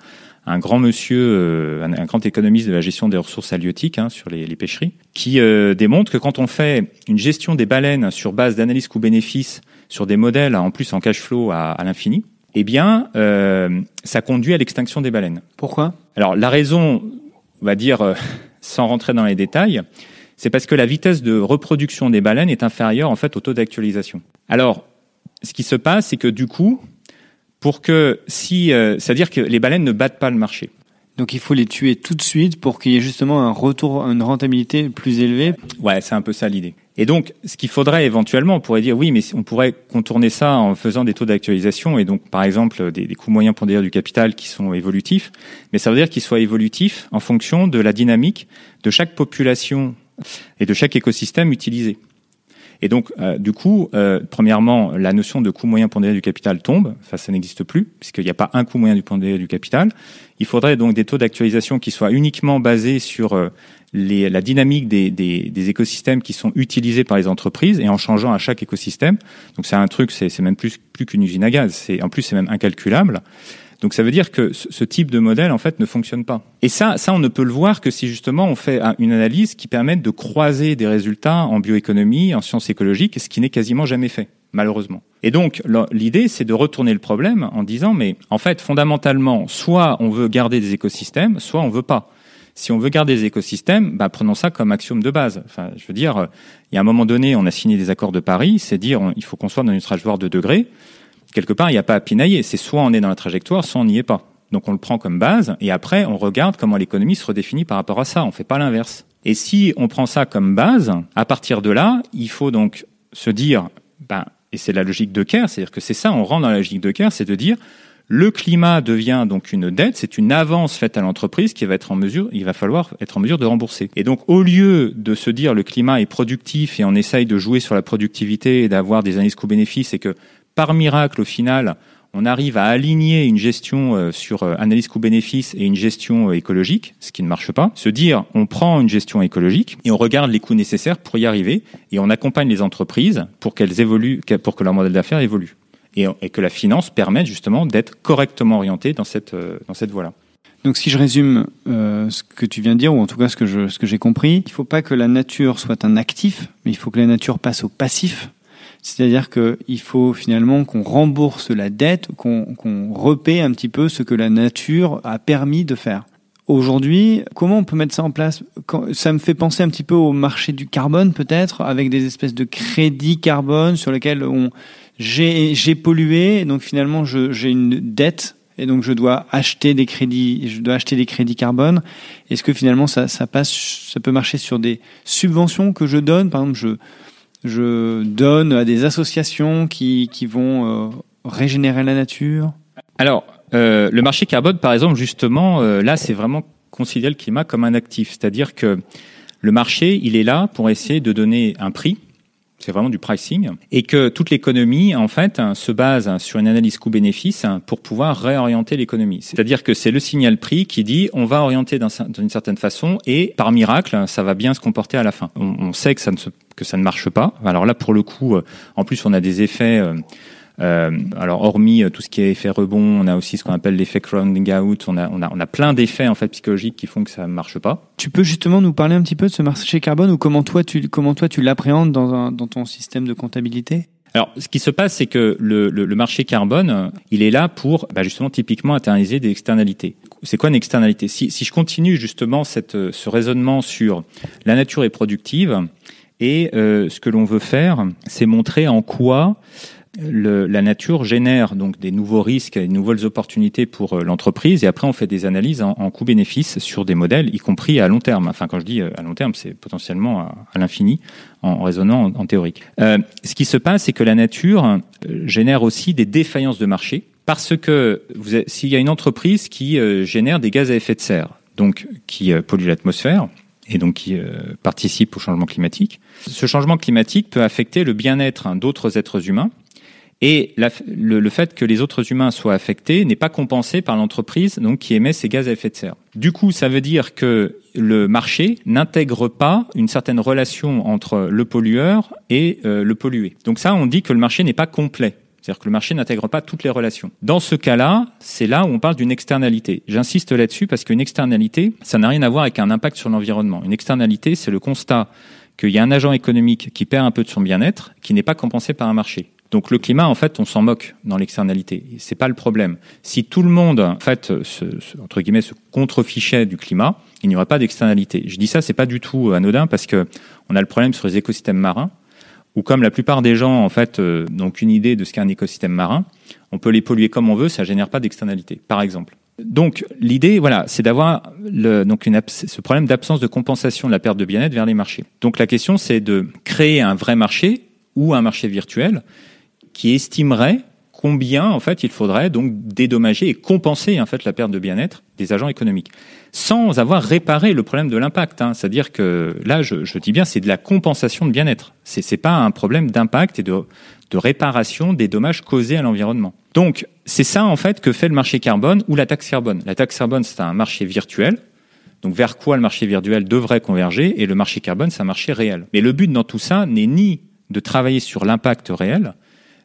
un, grand monsieur, euh, un, grand économiste de la gestion des ressources halieutiques hein, sur les, pêcheries, qui euh, démontre que quand on fait une gestion des baleines sur base d'analyse coût-bénéfice sur des modèles en plus en cash flow à l'infini, eh bien, euh, ça conduit à l'extinction des baleines. Pourquoi? Alors la raison, on va dire, euh, sans rentrer dans les détails, c'est parce que la vitesse de reproduction des baleines est inférieure en fait au taux d'actualisation. Alors, ce qui se passe, c'est que du coup, pour que si, euh, c'est-à-dire que les baleines ne battent pas le marché. Donc il faut les tuer tout de suite pour qu'il y ait justement un retour, une rentabilité plus élevée. Ouais, c'est un peu ça l'idée. Et donc, ce qu'il faudrait éventuellement, on pourrait dire oui, mais on pourrait contourner ça en faisant des taux d'actualisation et donc, par exemple, des, coûts moyens pondérés du capital qui sont évolutifs. Mais ça veut dire qu'ils soient évolutifs en fonction de la dynamique de chaque population et de chaque écosystème utilisé. Et donc, euh, du coup, euh, premièrement, la notion de coût moyen pondéré du capital tombe. Enfin, ça n'existe plus, puisqu'il n'y a pas un coût moyen du pondéré du capital. Il faudrait donc des taux d'actualisation qui soient uniquement basés sur euh, les, la dynamique des, des, des, écosystèmes qui sont utilisés par les entreprises et en changeant à chaque écosystème. Donc, c'est un truc, c'est même plus, plus qu'une usine à gaz. C'est En plus, c'est même incalculable. Donc ça veut dire que ce type de modèle en fait ne fonctionne pas. Et ça, ça on ne peut le voir que si justement on fait une analyse qui permette de croiser des résultats en bioéconomie, en sciences écologiques, ce qui n'est quasiment jamais fait malheureusement. Et donc l'idée c'est de retourner le problème en disant mais en fait fondamentalement soit on veut garder des écosystèmes, soit on veut pas. Si on veut garder des écosystèmes, bah, prenons ça comme axiome de base. Enfin, je veux dire, il y a un moment donné, on a signé des accords de Paris, c'est dire il faut qu'on soit dans une trajectoire de degrés quelque part, il n'y a pas à pinailler. C'est soit on est dans la trajectoire, soit on n'y est pas. Donc on le prend comme base et après on regarde comment l'économie se redéfinit par rapport à ça. On fait pas l'inverse. Et si on prend ça comme base, à partir de là, il faut donc se dire, ben, et c'est la logique de Kerr, c'est-à-dire que c'est ça, on rentre dans la logique de Kerr, c'est de dire, le climat devient donc une dette, c'est une avance faite à l'entreprise qui va être en mesure, il va falloir être en mesure de rembourser. Et donc, au lieu de se dire le climat est productif et on essaye de jouer sur la productivité et d'avoir des analyses coûts-bénéfices et que par miracle, au final, on arrive à aligner une gestion euh, sur euh, analyse coût-bénéfice et une gestion euh, écologique, ce qui ne marche pas. Se dire, on prend une gestion écologique et on regarde les coûts nécessaires pour y arriver et on accompagne les entreprises pour qu'elles évoluent, pour que leur modèle d'affaires évolue et, que la finance permette justement d'être correctement orientée dans cette dans cette voie-là. Donc si je résume ce que tu viens de dire, ou en tout cas ce que je, ce que j'ai compris, il ne faut pas que la nature soit un actif, mais il faut que la nature passe au passif c'est-à-dire qu'il faut finalement qu'on rembourse la dette, qu'on qu repaie un petit peu ce que la nature a permis de faire. Aujourd'hui, comment on peut mettre ça en place? Ça me fait penser un petit peu au marché du carbone, peut-être, avec des espèces de crédits carbone sur lesquels on j'ai pollué, donc finalement j'ai une dette et donc je dois acheter des crédits, je dois acheter des crédits carbone. Est-ce que finalement ça, ça passe, ça peut marcher sur des subventions que je donne, par exemple, je je donne à des associations qui, qui vont euh, régénérer la nature Alors, euh, le marché carbone, par exemple, justement, euh, là, c'est vraiment considérer le climat comme un actif. C'est-à-dire que le marché, il est là pour essayer de donner un prix c'est vraiment du pricing, et que toute l'économie, en fait, se base sur une analyse coût-bénéfice pour pouvoir réorienter l'économie. C'est-à-dire que c'est le signal prix qui dit on va orienter d'une certaine façon, et par miracle, ça va bien se comporter à la fin. On, sait que ça ne, que ça ne marche pas. Alors là, pour le coup, euh, en plus, on a des effets euh, Euh, alors hormis euh, tout ce qui est effet rebond, on a aussi ce qu'on appelle l'effet crowding out. On a, on a, on a plein d'effets en fait psychologiques qui font que ça marche pas. Tu peux justement nous parler un petit peu de ce marché carbone ou comment toi tu comment toi tu l'appréhendes dans, un, dans ton système de comptabilité? Alors, ce qui se passe, c'est que le, le, le, marché carbone, il est là pour bah, justement typiquement internaliser des externalités. C'est quoi une externalité? Si, si je continue justement cette, ce raisonnement sur la nature est productive et euh, ce que l'on veut faire, c'est montrer en quoi le, la nature génère donc des nouveaux risques et de nouvelles opportunités pour euh, l'entreprise et après on fait des analyses en, en coût-bénéfice sur des modèles, y compris à long terme. Enfin, quand je dis euh, à long terme, c'est potentiellement à, à l'infini en, raisonnant en, théorique. Euh, ce qui se passe, c'est que la nature euh, génère aussi des défaillances de marché parce que s'il y a une entreprise qui génère des gaz à effet de serre, donc qui pollue l'atmosphère, et donc qui euh, participe au changement climatique. Ce changement climatique peut affecter le bien-être hein, d'autres êtres humains et le, fait que les autres humains soient affectés n'est pas compensé par l'entreprise donc qui émet ces gaz à effet de serre. Du coup, ça veut dire que le marché n'intègre pas une certaine relation entre le pollueur et euh, le pollué. Donc ça, on dit que le marché n'est pas complet. C'est-à-dire que le marché n'intègre pas toutes les relations. Dans ce cas-là, c'est là où on parle d'une externalité. J'insiste là-dessus parce qu'une externalité, ça n'a rien à voir avec un impact sur l'environnement. Une externalité, c'est le constat qu'il y a un agent économique qui perd un peu de son bien-être, qui n'est pas compensé par un marché. Donc le climat, en fait, on s'en moque dans l'externalité. C'est pas le problème. Si tout le monde, en fait, se, entre guillemets, se contrefichait du climat, il n'y aurait pas d'externalité. Je dis ça, c'est pas du tout anodin parce que on a le problème sur les écosystèmes marins où comme la plupart des gens en fait euh, n'ont qu'une idée de ce qu'est un écosystème marin, on peut les polluer comme on veut, ça génère pas d'externalité, par exemple. Donc l'idée, voilà, c'est d'avoir donc une, ce problème d'absence de compensation de la perte de bien-être vers les marchés. Donc la question, c'est de créer un vrai marché ou un marché virtuel qui estimerait combien en fait il faudrait donc dédommager et compenser en fait la perte de bien-être des agents économiques sans avoir réparé le problème de l'impact. Hein. C'est-à-dire que là, je, je dis bien, c'est de la compensation de bien-être. C'est c'est pas un problème d'impact et de, de réparation des dommages causés à l'environnement. Donc c'est ça en fait que fait le marché carbone ou la taxe carbone. La taxe carbone c'est un marché virtuel donc vers quoi le marché virtuel devrait converger et le marché carbone, c'est un marché réel. Mais le but dans tout ça n'est ni de travailler sur l'impact réel,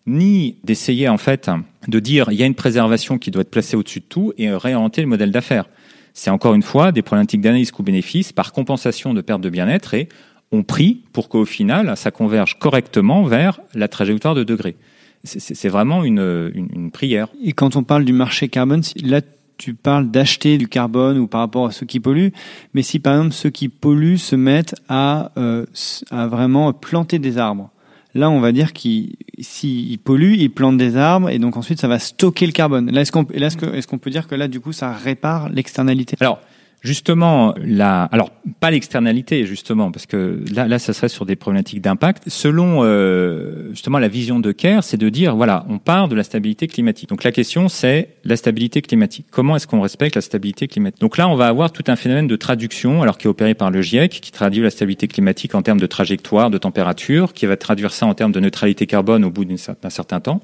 ni d'essayer en fait de dire il y a une préservation qui doit être placée au-dessus de tout et réorienter le modèle d'affaires. C'est encore une fois des problématiques d'analyse coût-bénéfice par compensation de perte de bien-être et on prie pour qu'au final ça converge correctement vers la trajectoire de degré. C'est vraiment une, une, prière. Et quand on parle du marché carbone, là tu parles d'acheter du carbone ou par rapport à ceux qui polluent, mais si par exemple ceux qui polluent se mettent à, euh, à vraiment planter des arbres, Là, on va dire qu'il s'il pollue, il plante des arbres et donc ensuite ça va stocker le carbone. Là, est-ce qu'on qu'on peut dire que là, du coup, ça répare l'externalité? Alors, Justement, la, alors pas l'externalité justement, parce que là, là, ça serait sur des problématiques d'impact. Selon euh, justement la vision de Kerr, c'est de dire voilà, on part de la stabilité climatique. Donc la question, c'est la stabilité climatique. Comment est-ce qu'on respecte la stabilité climatique? Donc là, on va avoir tout un phénomène de traduction, alors qui est opéré par le GIEC, qui traduit la stabilité climatique en termes de trajectoire, de température, qui va traduire ça en termes de neutralité carbone au bout d'un certain temps.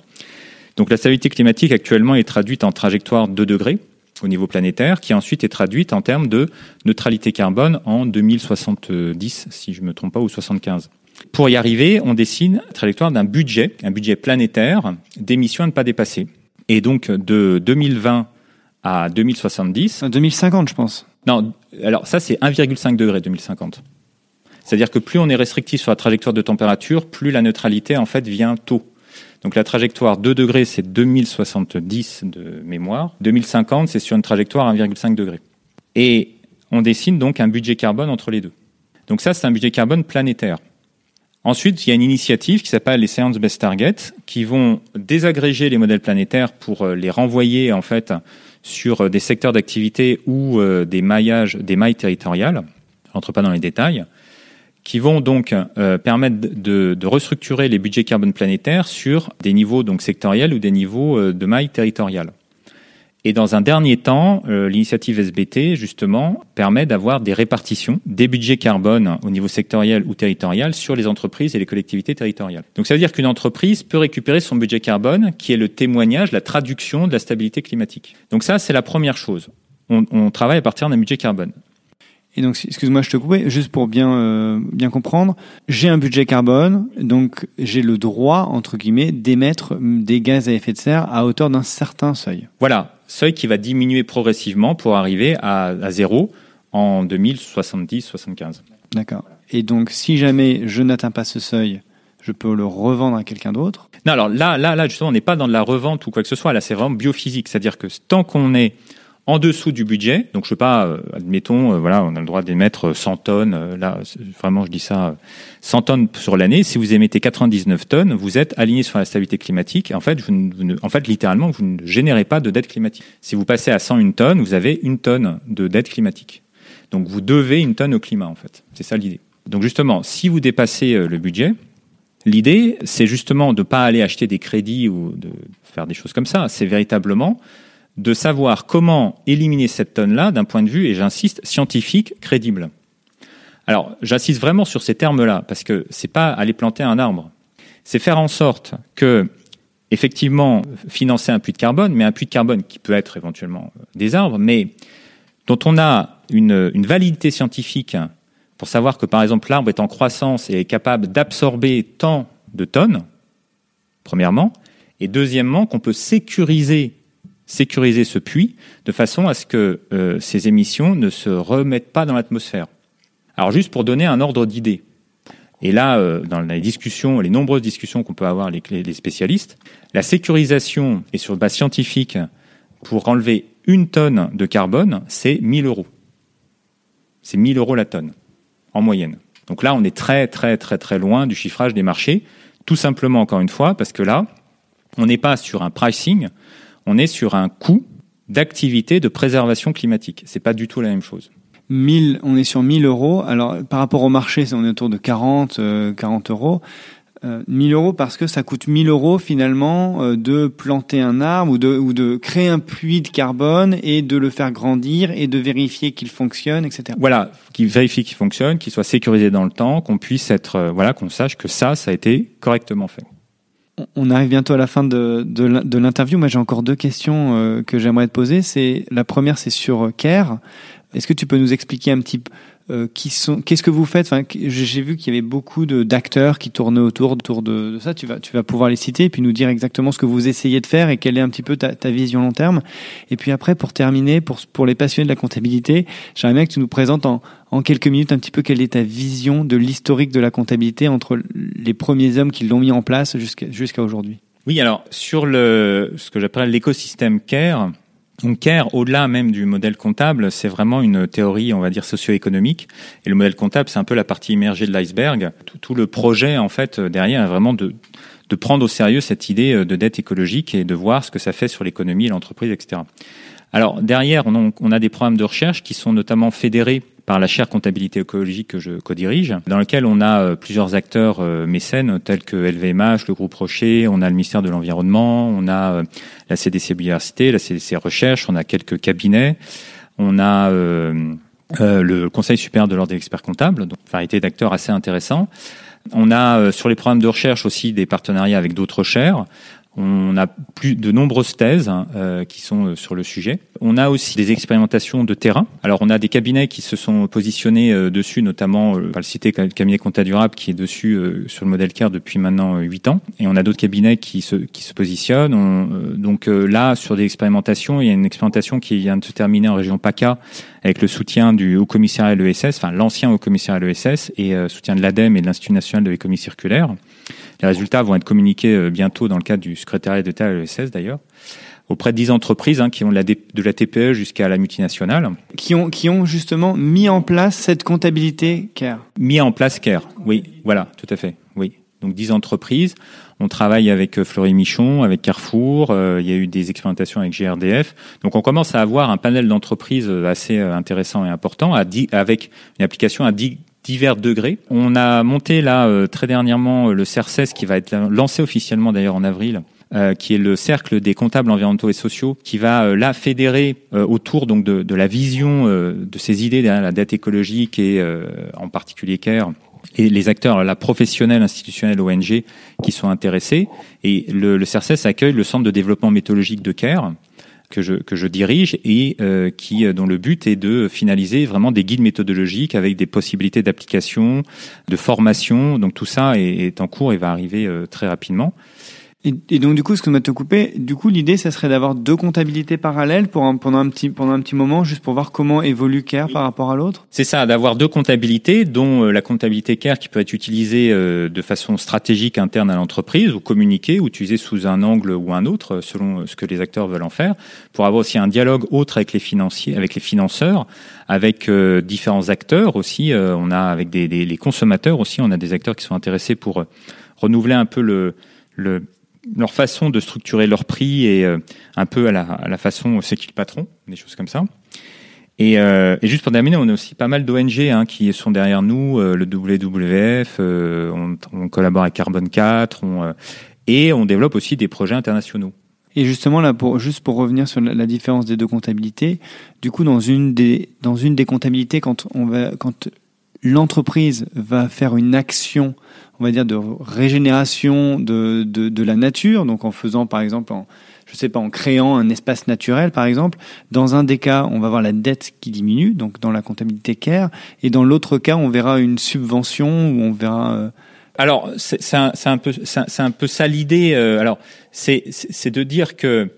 Donc la stabilité climatique actuellement est traduite en trajectoire 2 degrés au niveau planétaire, qui ensuite est traduite en termes de neutralité carbone en 2070, si je ne me trompe pas, ou 75. Pour y arriver, on dessine la trajectoire d'un budget, un budget planétaire d'émissions à ne pas dépasser. Et donc de 2020 à 2070. 2050, je pense. Non, alors ça c'est 1,5 degré 2050. C'est-à-dire que plus on est restrictif sur la trajectoire de température, plus la neutralité en fait vient tôt. Donc la trajectoire 2 degrés, c'est 2070 de mémoire. 2050, c'est sur une trajectoire 1,5 degré. Et on dessine donc un budget carbone entre les deux. Donc ça, c'est un budget carbone planétaire. Ensuite, il y a une initiative qui s'appelle les Science Best Target, qui vont désagréger les modèles planétaires pour euh, les renvoyer en fait sur euh, des secteurs d'activité ou euh, des maillages, des mailles territoriales. Je rentre pas dans les détails qui vont donc euh, permettre de, restructurer les budgets carbone planétaires sur des niveaux donc sectoriels ou des niveaux euh, de maille territoriale. Et dans un dernier temps, euh, l'initiative SBT, justement, permet d'avoir des répartitions des budgets carbone au niveau sectoriel ou territorial sur les entreprises et les collectivités territoriales. Donc ça veut dire qu'une entreprise peut récupérer son budget carbone, qui est le témoignage, la traduction de la stabilité climatique. Donc ça, c'est la première chose. On travaille à partir d'un budget carbone. Et donc, excuse-moi, je te coupe, juste pour bien euh, bien comprendre, j'ai un budget carbone, donc j'ai le droit entre guillemets d'émettre des gaz à effet de serre à hauteur d'un certain seuil. Voilà, seuil qui va diminuer progressivement pour arriver à, à zéro en 2070-75. D'accord. Et donc, si jamais je n'atteins pas ce seuil, je peux le revendre à quelqu'un d'autre? Non, alors là, là, là, justement, on n'est pas dans de la revente ou quoi que ce soit. Là, c'est vraiment biophysique, c'est-à-dire que tant qu'on est en dessous du budget. Donc je sais pas, euh, admettons, euh, voilà, on a le droit d'émettre 100 tonnes. Euh, là, vraiment, je dis ça, 100 tonnes sur l'année. Si vous émettez 99 tonnes, vous êtes aligné sur la stabilité climatique. en fait, vous, en fait, littéralement, vous ne générez pas de dette climatique. Si vous passez à 101 tonnes, vous avez une tonne de dette climatique. Donc vous devez une tonne au climat, en fait. C'est ça l'idée. Donc justement, si vous dépassez le budget, l'idée, c'est justement de ne pas aller acheter des crédits ou de faire des choses comme ça. C'est véritablement de savoir comment éliminer cette tonne-là d'un point de vue, et j'insiste, scientifique, crédible. Alors, j'insiste vraiment sur ces termes-là, parce que c'est pas aller planter un arbre. C'est faire en sorte que, effectivement, financer un puits de carbone, mais un puits de carbone qui peut être éventuellement des arbres, mais dont on a une, une validité scientifique pour savoir que, par exemple, l'arbre est en croissance et est capable d'absorber tant de tonnes, premièrement, et deuxièmement, qu'on peut sécuriser sécuriser ce puits de façon à ce que euh, ces émissions ne se remettent pas dans l'atmosphère. Alors juste pour donner un ordre d'idée, et là, euh, dans les discussions, les nombreuses discussions qu'on peut avoir avec les spécialistes, la sécurisation et sur base scientifique pour enlever une tonne de carbone, c'est 1000 euros. C'est 1000 euros la tonne, en moyenne. Donc là, on est très, très, très, très loin du chiffrage des marchés, tout simplement, encore une fois, parce que là, on n'est pas sur un pricing, on est sur un coût d'activité de préservation climatique. C'est pas du tout la même chose. 1000, on est sur 1000 euros. Alors, par rapport au marché, on est autour de 40, 40 euh, euros. 1000 euh, euros parce que ça coûte 1000 euros finalement euh, de planter un arbre ou de, ou de créer un puits de carbone et de le faire grandir et de vérifier qu'il fonctionne, etc. Voilà, qu'il vérifie qu'il fonctionne, qu'il soit sécurisé dans le temps, qu'on puisse être, voilà, qu'on sache que ça, ça a été correctement fait. On arrive bientôt à la fin de, de, l'interview. Moi, j'ai encore deux questions euh, que j'aimerais te poser. C'est la première, c'est sur Care. Est-ce que tu peux nous expliquer un petit peu euh, qui sont qu'est-ce que vous faites? Enfin j'ai vu qu'il y avait beaucoup d'acteurs qui tournaient autour autour de, ça. Tu vas pouvoir les citer et puis nous dire exactement ce que vous essayez de faire et quelle est un petit peu ta, ta vision long terme. Et puis après pour terminer pour les passionnés de la comptabilité j'aimerais bien que tu nous présentes en quelques minutes un petit peu quelle est ta vision de l'historique de la comptabilité entre les premiers hommes qui l'ont mis en place jusqu'à jusqu'à aujourd'hui. Oui alors sur le ce que j'appelle l'écosystème CARE CARE, au-delà même du modèle comptable, c'est vraiment une théorie, on va dire, socio-économique. Et le modèle comptable, c'est un peu la partie immergée de l'iceberg. Tout, le projet, en fait, derrière, est vraiment de, de prendre au sérieux cette idée euh, de dette écologique et de voir ce que ça fait sur l'économie, l'entreprise, etc. Alors derrière, on a des programmes de recherche qui sont notamment fédérés par la chaire comptabilité écologique que je co-dirige, dans lequel on a euh, plusieurs acteurs euh, mécènes tels que LVMH, le groupe Rocher, on a le ministère de l'Environnement, on a euh, la CDC Biodiversité, la CDC Recherche, on a quelques cabinets, on a le Conseil supérieur de l'ordre des experts comptables, donc variété d'acteurs assez intéressants. On a sur les programmes de recherche aussi des partenariats avec d'autres chaires. On a plus de nombreuses thèses hein, euh, qui sont euh, sur le sujet. On a aussi des expérimentations de terrain. Alors on a des cabinets qui se sont positionnés euh, dessus, notamment, euh, le citer le cabinet Compta Durable qui est dessus sur le modèle CARE depuis maintenant huit ans. Et on a d'autres cabinets qui se, qui se positionnent. On, donc là, sur des expérimentations, il y a une expérimentation qui vient de se terminer en région PACA avec le soutien du Haut Commissariat à l'ESS, enfin l'ancien Haut Commissariat à l'ESS et soutien de l'ADEME et de l'Institut National de l'économie circulaire. Les résultats vont être communiqués euh, bientôt dans le cadre du secrétariat d'État à l'ESS d'ailleurs auprès de 10 entreprises hein, qui ont de la, de la TPE jusqu'à la multinationale. Qui ont, qui ont justement mis en place cette comptabilité CARE Mis en place CARE, oui, voilà, tout à fait, oui. Donc 10 entreprises. On travaille avec euh, Fleury Michon, avec Carrefour. Euh, il y a eu des expérimentations avec GRDF. Donc on commence à avoir un panel d'entreprises assez intéressant et important, à avec une application à 10 divers degrés. On a monté là euh, très dernièrement euh, le CERCES qui va être lancé officiellement d'ailleurs en avril. Euh, qui est le cercle des comptables environnementaux et sociaux, qui va là fédérer autour donc de, la vision de ces idées derrière la dette écologique et en particulier CARE et les acteurs la professionnels, institutionnels, ONG qui sont intéressés. Et le, le CERCES accueille le centre de développement méthodologique de CARE que je, dirige et euh, qui, dont le but est de finaliser vraiment des guides méthodologiques avec des possibilités d'application, de formation. Donc tout ça est, est, en cours et va arriver très rapidement. Et, donc du coup, ce que m'a te coupé, du coup l'idée, ça serait d'avoir deux comptabilités parallèles pour un, pendant un petit pendant un petit moment, juste pour voir comment évolue Care par rapport à l'autre. C'est ça, d'avoir deux comptabilités, dont euh, la comptabilité Care qui peut être utilisée euh, de façon stratégique interne à l'entreprise ou communiquée ou utilisée sous un angle ou un autre selon ce que les acteurs veulent en faire, pour avoir aussi un dialogue autre avec les financiers, avec les financeurs, avec euh, différents acteurs aussi. on a avec des, des, les consommateurs aussi, on a des acteurs qui sont intéressés pour renouveler un peu le le leur façon de structurer leur prix et euh, un peu à la, façon c'est qui le patron, des choses comme ça. Et, euh, et, juste pour terminer, on a aussi pas mal d'ONG hein, qui sont derrière nous, euh, le WWF, euh, on, collabore avec Carbone 4, on, et on développe aussi des projets internationaux. Et justement là, pour juste pour revenir sur la, la différence des deux comptabilités, du coup dans une des dans une des comptabilités, quand quand l'entreprise va faire une action on va dire, de régénération de, de, de, la nature, donc en faisant par exemple, en, je sais pas, en créant un espace naturel par exemple. Dans un des cas, on va voir la dette qui diminue, donc dans la comptabilité CARE, et dans l'autre cas, on verra une subvention ou on verra. Euh, alors c'est un, un, peu c'est un peu ça l'idée. Euh, alors c'est de dire que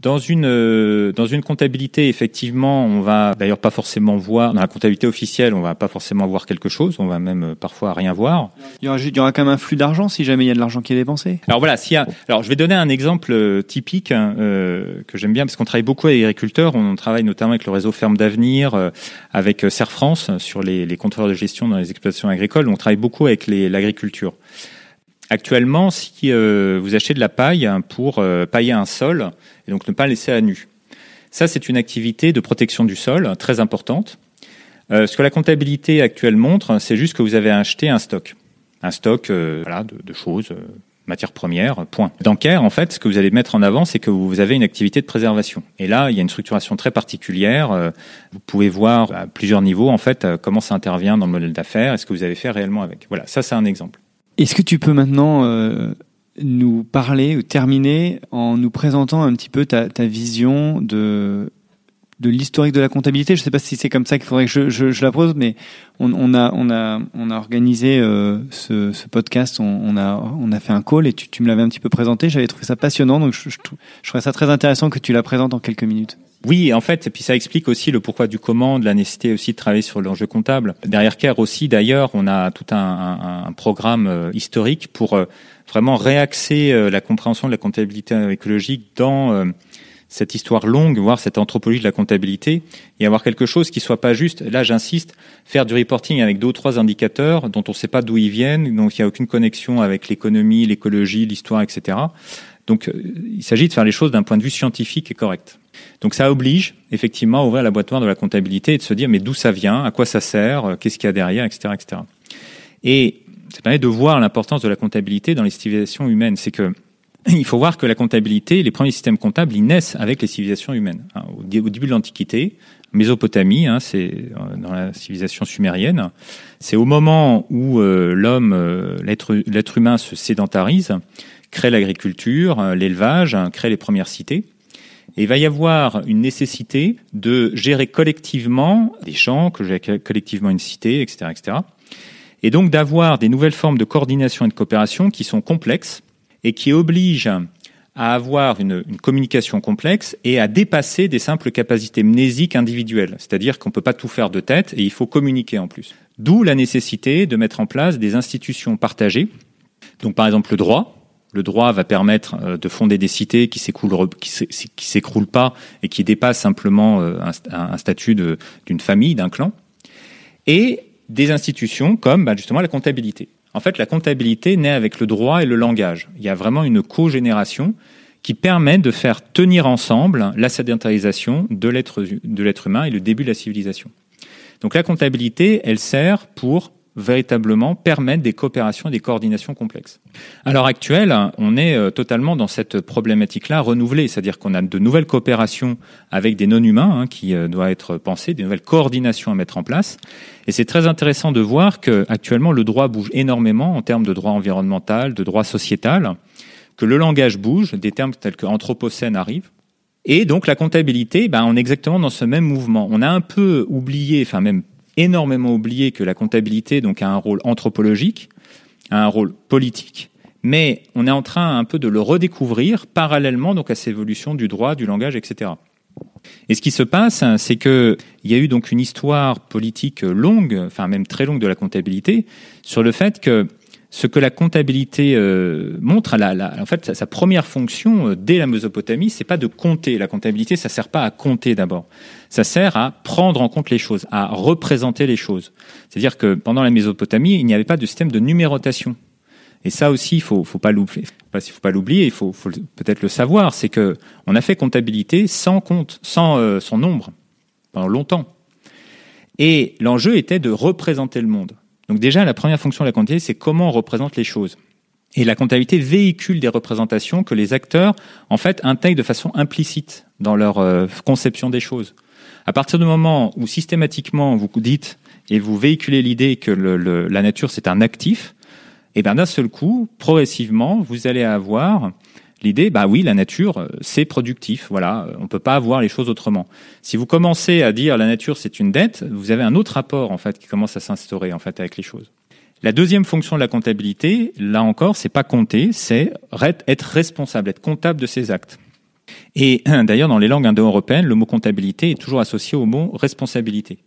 dans une euh, dans une comptabilité, effectivement, on va d'ailleurs pas forcément voir dans la comptabilité officielle, on va pas forcément voir quelque chose, on va même euh, parfois rien voir. Il y aura, il y aura quand même un flux d'argent si jamais il y a de l'argent qui est dépensé. Alors voilà, s'il y a, alors je vais donner un exemple euh, typique hein, euh, que j'aime bien parce qu'on travaille beaucoup avec les agriculteurs, on travaille notamment avec le réseau Ferme d'avenir, euh, avec Serre France sur les, les contrôleurs de gestion dans les exploitations agricoles, on travaille beaucoup avec l'agriculture. Actuellement, si euh, vous achetez de la paille pour euh, pailler un sol et donc ne pas laisser à nu, ça c'est une activité de protection du sol très importante. Euh, ce que la comptabilité actuelle montre, c'est juste que vous avez acheté un stock, un stock voilà, de, de choses, matières premières, point. Dans en fait, ce que vous allez mettre en avant, c'est que vous avez une activité de préservation. Et là, il y a une structuration très particulière. Vous pouvez voir à plusieurs niveaux, en fait, comment ça intervient dans le modèle d'affaires et ce que vous avez fait réellement avec. Voilà, ça, c'est un exemple. Est-ce que tu peux maintenant euh, nous parler ou terminer en nous présentant un petit peu ta, ta vision de de l'historique de la comptabilité. Je ne sais pas si c'est comme ça qu'il faudrait que je, je, je, la pose, mais on, on, a on a on a organisé euh, ce, ce, podcast. On, on, a on a fait un call et tu, tu me l'avais un petit peu présenté. J'avais trouvé ça passionnant, donc je, je, je ça très intéressant que tu la présentes en quelques minutes. Oui, en fait, et puis ça explique aussi le pourquoi du comment, de la nécessité aussi de travailler sur l'enjeu comptable. Derrière CARE aussi, d'ailleurs, on a tout un, un, un programme euh, historique pour euh, vraiment réaxer euh, la compréhension de la comptabilité écologique dans cette histoire longue, voire cette anthropologie de la comptabilité, et avoir quelque chose qui soit pas juste, là j'insiste, faire du reporting avec deux ou trois indicateurs dont on ne sait pas d'où ils viennent, donc il n'y a aucune connexion avec l'économie, l'écologie, l'histoire, etc. Donc il s'agit de faire les choses d'un point de vue scientifique et correct. Donc ça oblige effectivement à ouvrir la boîte noire de la comptabilité et de se dire mais d'où ça vient, à quoi ça sert, euh, qu'est-ce qu'il y a derrière, etc., etc. Et ça permet de voir l'importance de la comptabilité dans les civilisations humaines. C'est que il faut voir que la comptabilité, les premiers systèmes comptables, ils naissent avec les civilisations humaines. Hein, au début de l'Antiquité, Mésopotamie, hein, c'est euh, dans la civilisation sumérienne, c'est au moment où euh, l'homme, euh, l'être humain se sédentarise, crée l'agriculture, l'élevage, hein, crée les premières cités. Et il va y avoir une nécessité de gérer collectivement des champs, que gérer collectivement une cité, etc., etc. Et donc d'avoir des nouvelles formes de coordination et de coopération qui sont complexes et qui obligent à avoir une, communication complexe et à dépasser des simples capacités mnésiques individuelles. C'est-à-dire qu'on ne peut pas tout faire de tête et il faut communiquer en plus. D'où la nécessité de mettre en place des institutions partagées. Donc par exemple le droit, le droit va permettre euh, de fonder des cités qui s'écroulent, s'écroulent pas et qui dépassent simplement euh, un, statut d'une famille, d'un clan, et des institutions comme bah, justement la comptabilité. En fait, la comptabilité naît avec le droit et le langage. Il y a vraiment une co-génération qui permet de faire tenir ensemble la sédentarisation de l'être humain et le début de la civilisation. Donc la comptabilité, elle sert pour véritablement permettre des coopérations et des coordinations complexes. À l'heure actuelle, on est euh, totalement dans cette problématique-là renouvelée, c'est-à-dire qu'on a de nouvelles coopérations avec des non-humains hein, qui euh, doivent être pensées, des nouvelles coordinations à mettre en place. Et c'est très intéressant de voir que actuellement le droit bouge énormément en termes de droit environnemental, de droit sociétal, que le langage bouge, des termes tels que anthropocène arrivent, Et donc la comptabilité, ben, on est exactement dans ce même mouvement. On a un peu oublié, enfin même énormément oublié que la comptabilité donc a un rôle anthropologique, a un rôle politique, mais on est en train un peu de le redécouvrir parallèlement donc à cette évolution du droit, du langage, etc. Et ce qui se passe, c'est que il y a eu donc une histoire politique longue, enfin même très longue de la comptabilité, sur le fait que ce que la comptabilité euh, montre, la, en fait, sa, première fonction euh, dès la Mésopotamie, c'est pas de compter. La comptabilité, ça sert pas à compter d'abord. Ça sert à prendre en compte les choses, à représenter les choses. C'est-à-dire que pendant la Mésopotamie, il n'y avait pas de système de numérotation. Et ça aussi, il faut, faut pas l'oublier. Il faut pas l'oublier. Il faut, faut peut-être le savoir. C'est que on a fait comptabilité sans compte, sans euh, son nombre pendant longtemps. Et l'enjeu était de représenter le monde. Donc déjà, la première fonction de la comptabilité, c'est comment on représente les choses. Et la comptabilité véhicule des représentations que les acteurs, en fait, intègrent de façon implicite dans leur euh, conception des choses. À partir du moment où systématiquement vous dites et vous véhiculez l'idée que la nature c'est un actif, et eh bien d'un seul coup, progressivement, vous allez avoir l'idée, bah oui, la nature, euh, c'est productif. Voilà, on peut pas avoir les choses autrement. Si vous commencez à dire la nature, c'est une dette, vous avez un autre rapport en fait qui commence à s'instaurer en fait avec les choses. La deuxième fonction de la comptabilité, là encore, c'est pas compter, c'est être responsable, être comptable de ses actes. Et d'ailleurs, dans les langues indo-européennes, le mot comptabilité est toujours associé au mot responsabilité.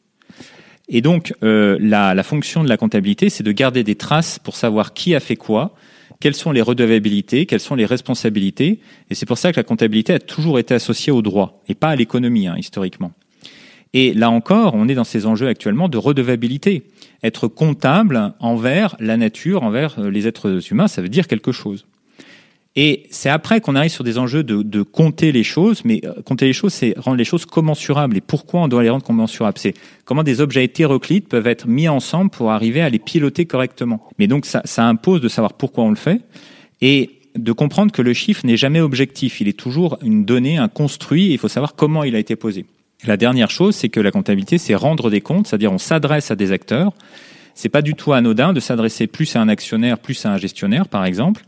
Et donc, euh, la fonction de la comptabilité, c'est de garder des traces pour savoir qui a fait quoi, quelles sont les redevabilités, quelles sont les responsabilités. Et c'est pour ça que la comptabilité a toujours été associée au droit et pas à l'économie, hein, historiquement. Et là encore, on est dans ces enjeux actuellement de redevabilité. Être comptable envers la nature, envers euh, les êtres humains, ça veut dire quelque chose. Et c'est après qu'on arrive sur des enjeux de, de, compter les choses, mais euh, compter les choses, c'est rendre les choses commensurables. Et pourquoi on doit les rendre commensurables? C'est comment des objets hétéroclites peuvent être mis ensemble pour arriver à les piloter correctement. Mais donc ça, ça impose de savoir pourquoi on le fait et de comprendre que le chiffre n'est jamais objectif. Il est toujours une donnée, un construit, et il faut savoir comment il a été posé. la dernière chose, c'est que la comptabilité, c'est rendre des comptes, c'est-à-dire on s'adresse à des acteurs. C'est pas du tout anodin de s'adresser plus à un actionnaire, plus à un gestionnaire, par exemple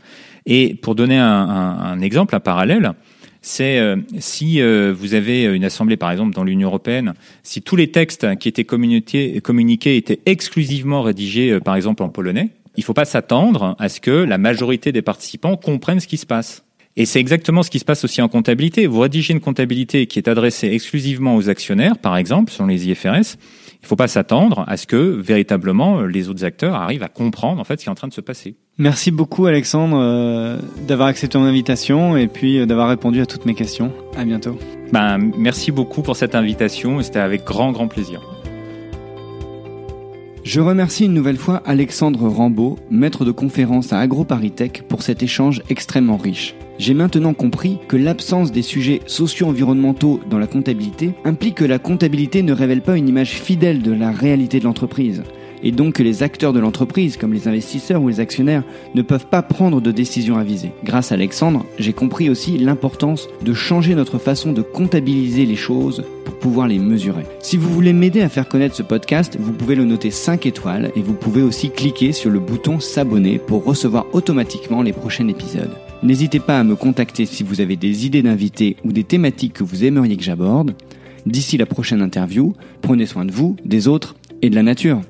et pour donner un, exemple, un parallèle, c'est euh, si euh, vous avez une assemblée, par exemple, dans l'Union européenne, si tous les textes qui étaient communiqués, communiqués étaient exclusivement rédigés, euh, par exemple, en polonais, il ne faut pas s'attendre à ce que la majorité des participants comprennent ce qui se passe. Et c'est exactement ce qui se passe aussi en comptabilité. Vous rédigez une comptabilité qui est adressée exclusivement aux actionnaires, par exemple, selon les IFRS. Il ne faut pas s'attendre à ce que véritablement les autres acteurs arrivent à comprendre en fait ce qui est en train de se passer. Merci beaucoup Alexandre euh, d'avoir accepté mon invitation et puis euh, d'avoir répondu à toutes mes questions. À bientôt. Ben, merci beaucoup pour cette invitation et c'était avec grand grand plaisir. Je remercie une nouvelle fois Alexandre Rambaud, maître de conférence à AgroParisTech, pour cet échange extrêmement riche. J'ai maintenant compris que l'absence des sujets socio-environnementaux dans la comptabilité implique que la comptabilité ne révèle pas une image fidèle de la réalité de l'entreprise et donc que les acteurs de l'entreprise, comme les investisseurs ou les actionnaires, ne peuvent pas prendre de décisions avisées. Grâce à Alexandre, j'ai compris aussi l'importance de changer notre façon de comptabiliser les choses pour pouvoir les mesurer. Si vous voulez m'aider à faire connaître ce podcast, vous pouvez le noter 5 étoiles et vous pouvez aussi cliquer sur le bouton s'abonner pour recevoir automatiquement les prochains épisodes. N'hésitez pas à me contacter si vous avez des idées d'invités ou des thématiques que vous aimeriez que j'aborde. D'ici la prochaine interview, prenez soin de vous, des autres et de la nature.